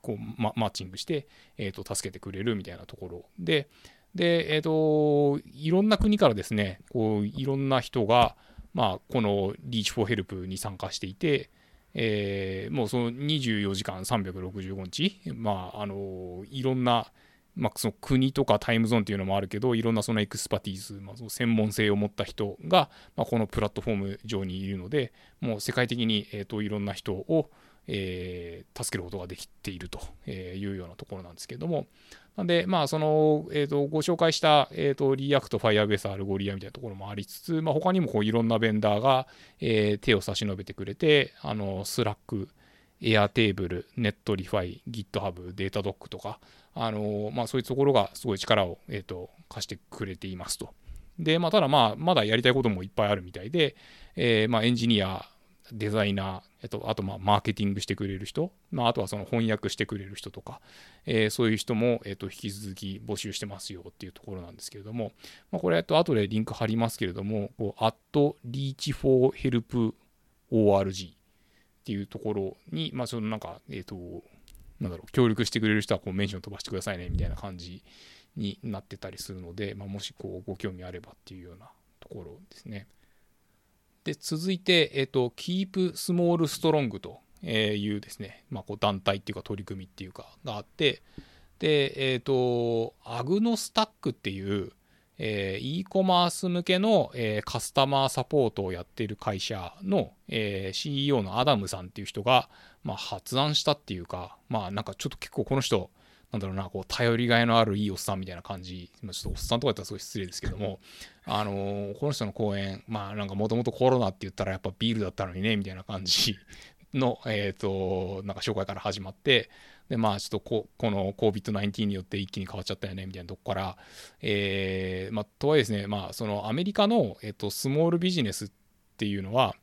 こう、ま、マッチングして、えっ、と、助けてくれるみたいなところ。で、で、えっ、と、いろんな国からですね、こう、いろんな人が、まあ、この Reach for Help に参加していて、えー、もうその24時間365日、まあ、あのいろんなまあ、その国とかタイムゾーンっていうのもあるけどいろんなその expertise、まあ、その専門性を持った人が、まあ、このプラットフォーム上にいるのでもう世界的に、えーと、いろんな人を、えー、助けることができているというようなところなんですけども。なんでまあその、えーと、ご紹介した、えーと、 React、Firebase、Algolia みたいなところもありつつ、まあ、他にもこういろんなベンダーが、えー、手を差し伸べてくれてあの Slack、Airtable、Netlify、GitHub、 Datadog とか、あのまあ、そういうところがすごい力を、えーと、貸してくれていますと。で、まあ、ただ、まあ、まだやりたいこともいっぱいあるみたいで、えー、まあ、エンジニア、デザイナー、えっと、あと、まあ、マーケティングしてくれる人、まあ、あとはその翻訳してくれる人とか、えー、そういう人も、えっと、引き続き募集してますよっていうところなんですけれども、まあ、これ、えっと、後でリンク貼りますけれども、こう、at reach for help org っていうところに、まあ、そのなんか、えっ、ー、と、なんだろう、協力してくれる人はこうメンション飛ばしてくださいねみたいな感じになってたりするので、まあ、もしこうご興味あればっていうようなところですね。で、続いて、えっ、ー、と、Keep Small Strong というですね、まあ、こう団体っていうか取り組みっていうかがあって、で、えっ、ー、と、アグノスタックっていう、えー、e コマース向けの、えー、カスタマーサポートをやっている会社の、えー、CEO のアダムさんっていう人が、まあ、発案したっていうか、まあなんかちょっと結構この人、なんだろうな、こう、頼りがいのあるいいおっさんみたいな感じ、まあ、ちょっとおっさんとか言ったらすごい失礼ですけども、(laughs) あのー、この人の講演、まあなんかもともとコロナって言ったらやっぱビールだったのにね、みたいな感じの、えっ、ー、と、なんか紹介から始まって、で、まあ、ちょっとここの COVID-19 によって一気に変わっちゃったよね、みたいなとこから、えー、まあ、とはいえですね、まあ、そのアメリカの、えっ、と、スモールビジネスっていうのは、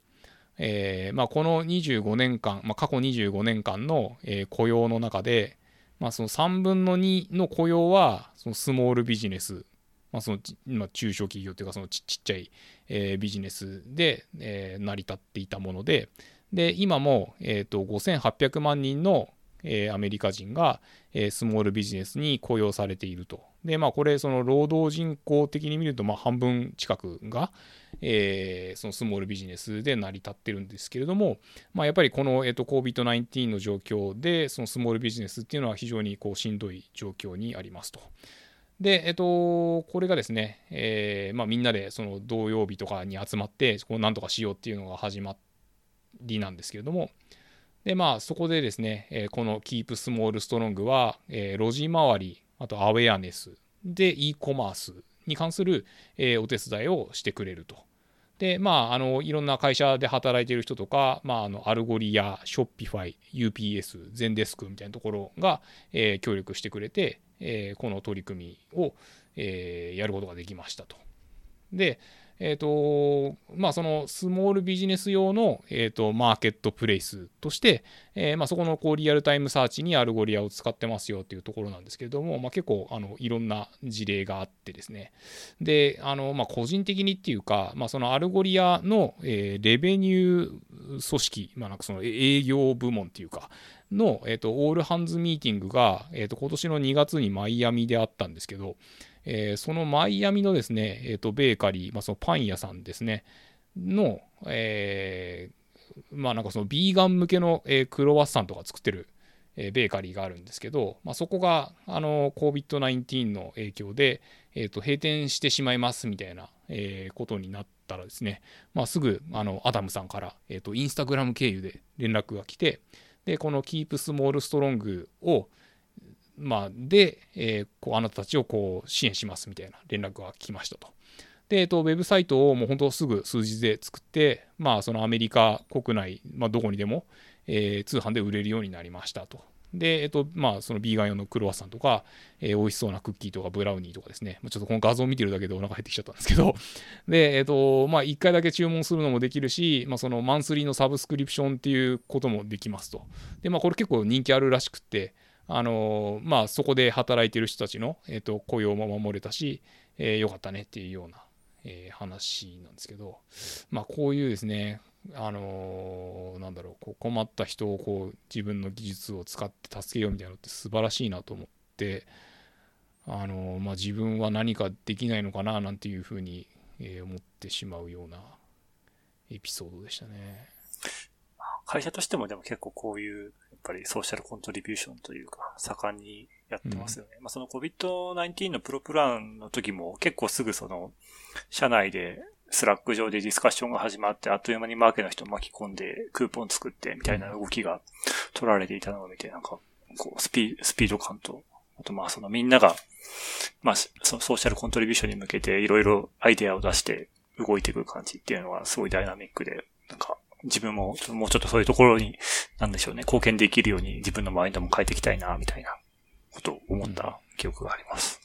えー、まあ、この25年間、まあ、過去25年間の、えー、雇用の中で、まあ、その3分の2の雇用は、そのスモールビジネス、まあ、その、まあ、中小企業というか、そのちっちゃい、えー、ビジネスで、えー、成り立っていたもので、で、今も、えっ、ー、と、5800万人のえー、アメリカ人が、えー、スモールビジネスに雇用されていると。で、まあ、これ、その労働人口的に見ると、まあ、半分近くが、えー、そのスモールビジネスで成り立ってるんですけれども、まあ、やっぱりこの、えーと、COVID-19 の状況で、そのスモールビジネスっていうのは非常にこうしんどい状況にありますと。で、えっ、と、これがですね、えーまあ、みんなでその土曜日とかに集まって、なんとかしようっていうのが始まりなんですけれども、で、まあ、そこでですね、え、この Keep Small Strong は、えー、ロジ周り、あと awareness、で、e コマースに関する、え、お手伝いをしてくれると。で、まあ、あの、いろんな会社で働いている人とか、まあ、あの、 Algolia、Shopify、UPS、 Zendesk みたいなところが、えー、協力してくれて、えー、この取り組みを、えー、やることができましたと。で、え、ー、と、まあ、その small business 用の、え、ー、と、マーケットプレイスとして、えー、まあ、そこのこう real-time search に Algolia を使ってますよっていうところなんですけれども、まあ、結構、あの、いろんな事例があってですね。で、あの、まあ、個人的にっていうか、まあ、その Algolia の、えー、 revenueー組織、まあ、なんかその営業部門っていうか、の、えっ、と、オールハンズミーティングが、えっ、と、今年の2月にマイアミであったんですけど、えー、そのマイアミのですね、えー、とベーカリー、まあ、そのパン屋さんですね、の、えー、まあなんかそのビーガン向けの、えー、クロワッサンとか作ってる、え、ベーカリーがあるんですけど、まあ、そこがあの COVID-19 の影響で、えー、と閉店してしまいますみたいな、え、ことになったらですね、まあ、すぐあのアダムさんから、えー、とインスタグラム経由で連絡が来て、で、この Keep Small Strong を、まあ、で、えー、こうあなたたちをこう支援しますみたいな連絡が来ましたと。で、えっと、ウェブサイトをもう本当すぐ数日で作って、まあ、そのアメリカ国内、まあ、どこにでも、えー、通販で売れるようになりましたと。で、えっと、まあ、そのビーガン用のクロワッサンとか、えー、美味しそうなクッキーとかブラウニーとかですね、ちょっとこの画像を見てるだけでお腹減ってきちゃったんですけど、(laughs) で、えっと、まあ、1回だけ注文するのもできるし、まあ、そのマンスリーのサブスクリプションっていうこともできますと。で、まあ、これ結構人気あるらしくって、あのまあ、そこで働いてる人たちの、えーと、雇用も守れたし、えー、よかったねっていうような、えー、話なんですけど、まあ、こういうですね、あのー、なんだろうこう困った人をこう自分の技術を使って助けようみたいなのって素晴らしいなと思って、あの、まあ、自分は何かできないのかななんていうふうに、え、思ってしまうようなエピソードでしたね。会社としてもでも結構こういう、やっぱり social contribution というか、盛んにやってますよね。うん、まあその COVID-19 のプロプランの時も結構すぐその、社内で Slack 上でディスカッションが始まって、あっという間にマーケの人を巻き込んで、クーポン作ってみたいな動きが取られていたのを見て、なんか、こう、スピスピード感と、あとまあそのみんなが、まあその social contribution に向けていろいろアイデアを出して動いていく感じっていうのはすごいダイナミックで、なんか自分も、もうちょっとそういうところに、なんでしょうね、貢献できるように自分のマインドも変えていきたいな、みたいなことを思った記憶があります。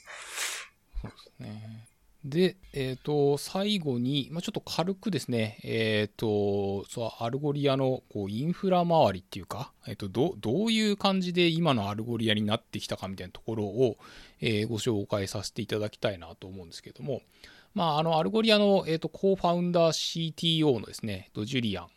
そうですね。で、えっ、ー、と、最後に、まあ、ちょっと軽くですね、えっ、ー、と、そう、 Algolia のこうインフラ周りっていうか、えっ、ー、と、ど、どういう感じで今の Algolia になってきたかみたいなところを、えご紹介させていただきたいなと思うんですけども、まあ、あの、 Algolia の、えっ、と、 co-founder CTO のですね、ドジュリアン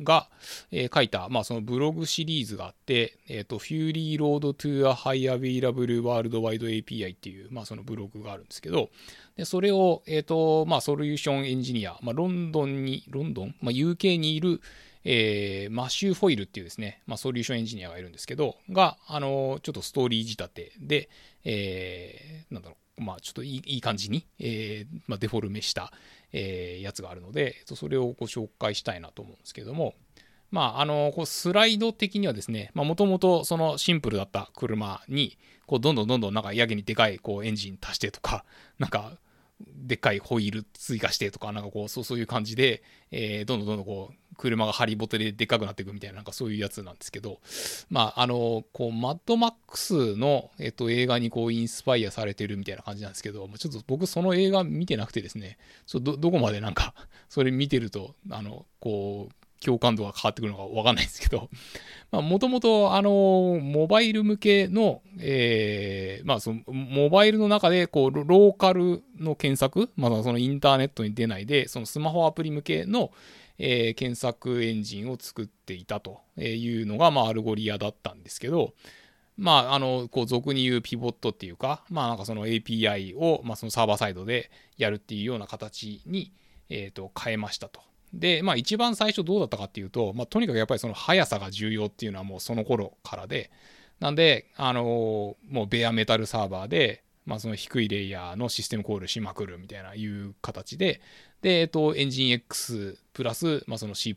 が、えー、書いた、まあ、そのブログシリーズがあって、えっ、ー、と、Fury Road to a High Available Worldwide API っていう、まあ、そのブログがあるんですけど、でそれを、えっ、ー、と、まあ、 solution engineer、まあ、ロンドンに、ロンドン、まあ、UK にいる、えー、マシュー・フォイルっていうですね、まあ、 solution engineer がいるんですけど、が、あの、ちょっとストーリー仕立てで、えー、なんだろう、まあ、ちょっといいいい感じに、えー、まあ、デフォルメした、えー、やつがあるので、それをご紹介したいなと思うんですけども、まあ、あの、こうスライド的にはですね、もともとそのシンプルだった車に、こう、どんどんどんどんなんかやけにでかいこうエンジン足してとか、(laughs) なんか、でっかいホイール追加してとか、なんかこう、そうそういう感じで、えー、どんどんどんどんこう、車がハリボテででっかくなっていくみたいな、なんかそういうやつなんですけど、まあ、あの、こう、マッドマックスの、えっと、映画にこう、インスパイアされてるみたいな感じなんですけど、ちょっと僕その映画見てなくてですね、ちょど、どこまでなんか、(laughs) それ見てると、あの、こう、共感度が変わってくるのかわかんないですけど、ま、もともと、あの、モバイル向けの、えー、まあ、その、モバイルの中で、こう、ローカルの検索、まだそのインターネットに出ないで、そのスマホアプリ向けの、えー、検索エンジンを作っていたというのが、まあ、 Algolia だったんですけど、まあ、あの、こう、俗に言うピボットっていうか、まあ、なんかその API を、まあ、その server side でやるっていうような形に、えっ、ー、と、変えましたと。で、まあ、一番最初どうだったかっていうと、まあ、とにかくやっぱりその速さが重要っていうのはもうその頃からで、なんで、あのー、もう bare metal サーバーで、まあ、その低いレイヤーの system call しまくるみたいないう形で、で、えっと、エンジン X プラス、まあ、その C++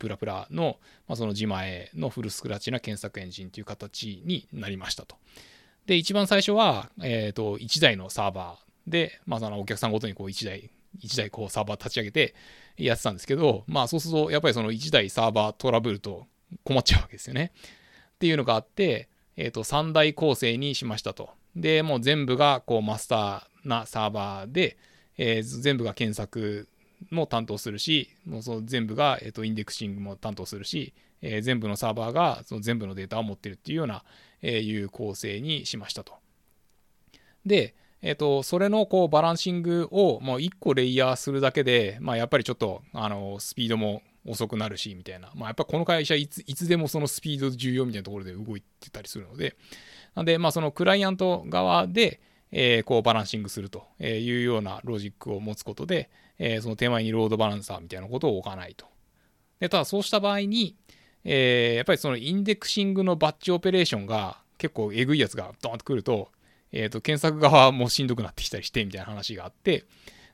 の、まあ、その自前のフルスクラッチな検索エンジンという形になりましたと。で、一番最初は、えっと、1台のサーバーで、まあ、そのお客さんごとにこう1台、1台こうサーバー立ち上げてやってたんですけど、まあそうすると、やっぱりその1台サーバートラブルと困っちゃうわけですよね。っていうのがあって、えっ、と、3台構成にしましたと。で、もう全部がこうマスターなサーバーで、えー、全部が検索も担当するし、もうその全部が、えー、とインデックシングも担当するし、えー、全部のサーバーがその全部のデータを持ってるっていうような、えー、いう構成にしましたと。で、えっ、ー、と、それのこうバランシングをもう1個レイヤーするだけで、まあ、やっぱりちょっとあのスピードも遅くなるしみたいな、まあ、やっぱこの会社いついつでもそのスピード重要みたいなところで動いてたりするので、なんで、まあ、そのクライアント側で、えー、こうバランシングするというようなロジックを持つことで、えー、その手前にロードバランサーみたいなことを置かないと。で、ただそうした場合に、えー、やっぱりそのインデクシングのバッチオペレーションが結構えぐいやつがドーンとくると、え、ー、と、検索側もしんどくなってきたりしてみたいな話があって、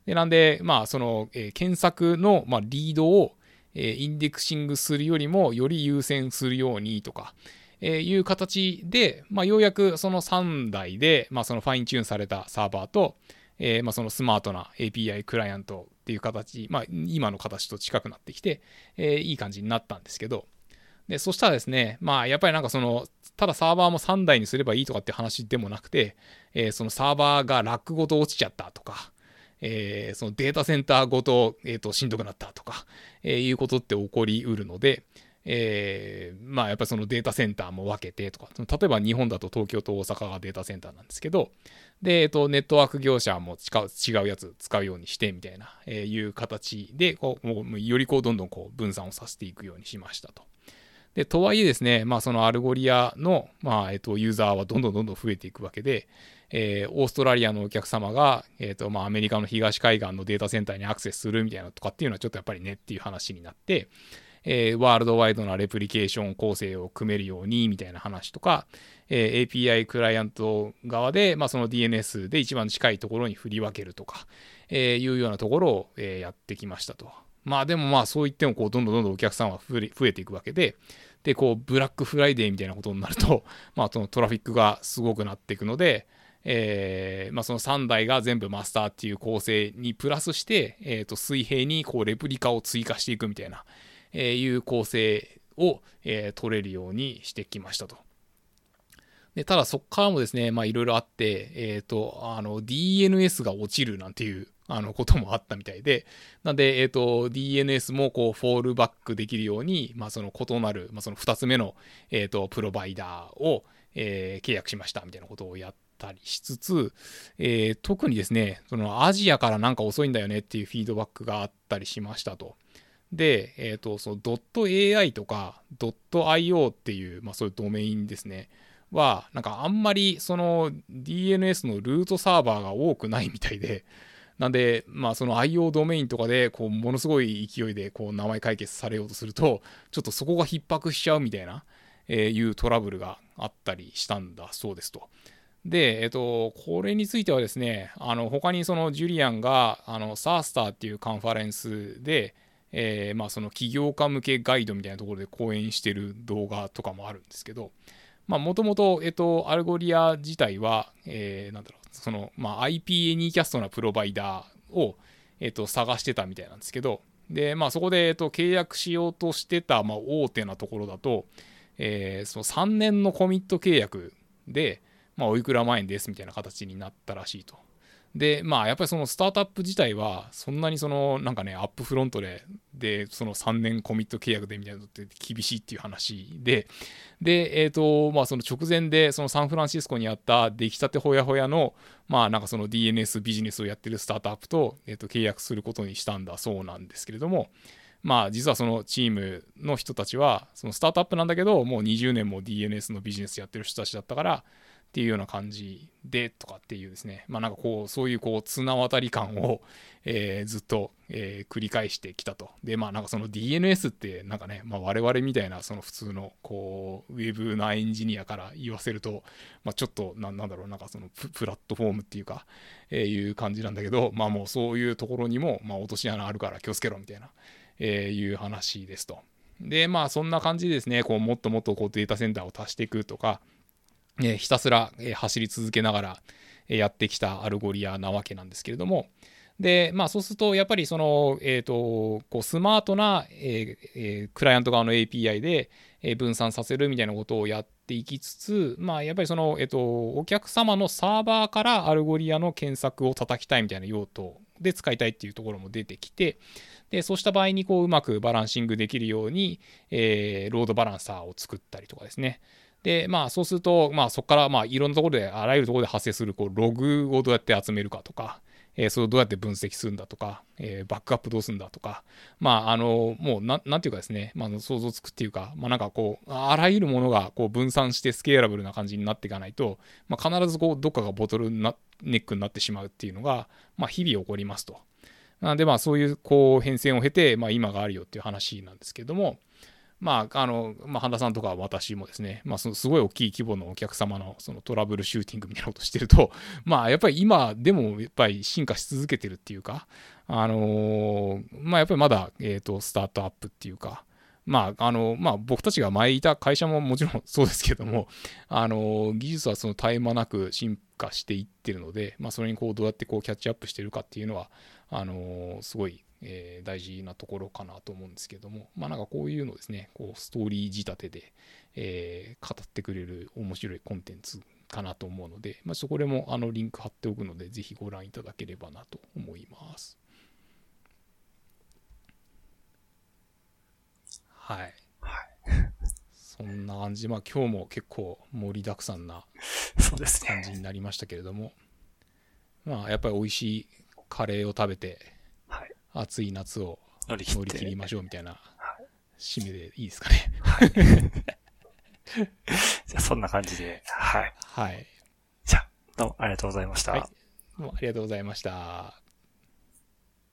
で、なんで、まあ、その、えー、検索の、まあ、リードを、えー、インデクシングするよりもより優先するようにとか、え、いう形で、まあ、ようやくその3台で、まあ、そのファインチューンされたサーバーと、えー、まあ、そのスマートな API クライアントっていう形、まあ、今の形と近くなってきて、えー、いい感じになったんですけど、で、そしたらですね、まあ、やっぱりなんかその、ただサーバーも3台にすればいいとかって話でもなくて、えー、そのサーバーがラックごと落ちちゃったとか、えー、そのデータセンターごと、え、ー、と、しんどくなったとか、えいうことって起こりうるので、えー、まあやっぱりそのデータセンターも分けてとか、例えば日本だと東京と大阪がデータセンターなんですけど、で、えっと、ネットワーク業者も違うやつ使うようにしてみたいな、えー、いう形で、こう、もうよりこうどんどんこう分散をさせていくようにしましたと。で、とはいえですね、まあその Algolia の、まあえっと、ユーザーはどんどんどんどん増えていくわけで、えー、オーストラリアのお客様が、えっ、と、まあアメリカの東海岸のデータセンターにアクセスするみたいなとかっていうのはちょっとやっぱりねっていう話になって、えー、ワールドワイドなレプリケーション構成を組めるようにみたいな話とか、えー、API クライアント側で、まあ、その DNS で一番近いところに振り分けるとか、えー、いうようなところを、え、やってきましたと。まあでもまあそう言ってもこうどんどんどんどんお客さんは増えていくわけで、で、こうブラックフライデーみたいなことになると、(laughs) まあそのトラフィックがすごくなっていくので、えまあ、その3台が全部マスターっていう構成にプラスして、え、と水平にこうレプリカを追加していくみたいな、えいう構成を、え、取れるようにしてきましたと。でただそこからもですね、まあいろいろあって、えっ、ー、と、あの DNS が落ちるなんていうあのこともあったみたいで、なんで、えっ、ー、と、DNS もこうフォールバックできるように、まあその異なる、まあその2つ目の、えっ、ー、と、プロバイダーを、えー、契約しましたみたいなことをやったりしつつ、え、特にですね、そのアジアからなんか遅いんだよねっていうフィードバックがあったりしましたと。で、えっ、と、その .ai とか .io っていう、まあそういうドメインですね。は、なんかあんまりその DNS のルートサーバーが多くないみたいで、なんで、まあその IO ドメインとかで、こう、ものすごい勢いで、こう、名前解決されようとすると、ちょっとそこが逼迫しちゃうみたいな、えー、いうトラブルがあったりしたんだそうですと。で、えっと、これについてはですね、あの、他にそのジュリアンが、あの、サースターっていうカンファレンスで、えー、まあその起業家向けガイドみたいなところで講演してる動画とかもあるんですけど、まあもともと、えっと、 Algolia 自体は、えー、なんだろう、その、まあ IP ニーキャストなプロバイダーを、えっと、探してたみたいなんですけど、で、まあそこで、えっと、契約しようとしてた、まあ大手なところだと、えー、その3年のコミット契約で、まあ、おいくら万円ですみたいな形になったらしいと。で、まあ、やっぱりそのスタートアップ自体は、そんなにその、なんかね、アップフロントで、で、その3年コミット契約でみたいなのって厳しいっていう話で、で、えっ、ー、と、まあ、その直前で、そのサンフランシスコにあった出来たてほやほやの、まあ、なんかその DNS ビジネスをやってるスタートアップと、え、ー、と、契約することにしたんだそうなんですけれども、まあ実はそのチームの人たちはそのスタートアップなんだけどもう20年も DNS のビジネスやってる人たちだったからっていうような感じでとかっていうですね、まあなんかこう、そういうこう、綱渡り感を、(laughs) えー、ずっと、えー、繰り返してきたと。で、まあなんかその DNS ってなんかね、まあ我々みたいなその普通のこう、ウェブなエンジニアから言わせると、まあちょっとな、なんだろう、なんかそのプラットフォームっていうか、えー、いう感じなんだけど、まあもうそういうところにも、まあ落とし穴あるから気をつけろみたいな、えー、いう話ですと。で、まあそんな感じでですね、こうもっともっとこうデータセンターを足していくとか、えひたすら、走り続けながら、やってきた Algolia なわけなんですけれども、で、まあそうすると、やっぱりその、え、ー、と、こうスマートな、えー、クライアント側の API で、分散させるみたいなことをやっていきつつ、まあやっぱりその、えっ、ー、と、お客様のサーバーから Algolia の検索を叩きたいみたいな用途で使いたいっていうところも出てきて、で、そうした場合にこううまく balancing できるように、えー、ロードバランサーを作ったりとかですね。で、まあそうすると、まあそこからまあいろんなところで、あらゆるところで発生するこうログをどうやって集めるかとか、えー、それをどうやって分析するんだとか、えー、バックアップどうするんだとか、まああの、もうななんていうかですね、まあ想像つくっていうか、まあなんかこう、あらゆるものがこう分散してスケーラブルな感じになっていかないと、まあ必ずこうどっかがボトルネックになってしまうっていうのが、まあ日々起こりますと。なんでまあそういうこう変遷を経て、まあ今があるよっていう話なんですけども、まあ、あの、まあ、半田さんとか私もですね、まあ、そのすごい大きい規模のお客様のそのトラブルシューティングみたいなことしてると、(laughs) まあ、やっぱり今でもやっぱり進化し続けてるっていうか、あのー、まあ、やっぱりまだ、えっ、ー、と、スタートアップっていうか、まあ、あの、まあ、僕たちが前いた会社ももちろん (laughs) そうですけども、あの、技術はその絶え間なく進化していってるので、まあ、それにこう、どうやってこう、キャッチアップしてるかっていうのは、あの、すごい、えー、大事なところかなと思うんですけども、まあなんかこういうのですね、こうストーリー仕立てで、えー、語ってくれる面白いコンテンツかなと思うので、まあ、そこでもあのリンク貼っておくので、ぜひご覧いただければなと思います。はい。はい。そんな感じ、まあ今日も結構盛りだくさんな感じになりましたけれども、まあやっぱり美味しいカレーを食べて、暑い夏を乗り切りましょうみたいな締めでいいですかね。はい。(laughs) じゃあそんな感じで、はい。はい。じゃあ、どうもありがとうございました。はい、どうもありがとうございました。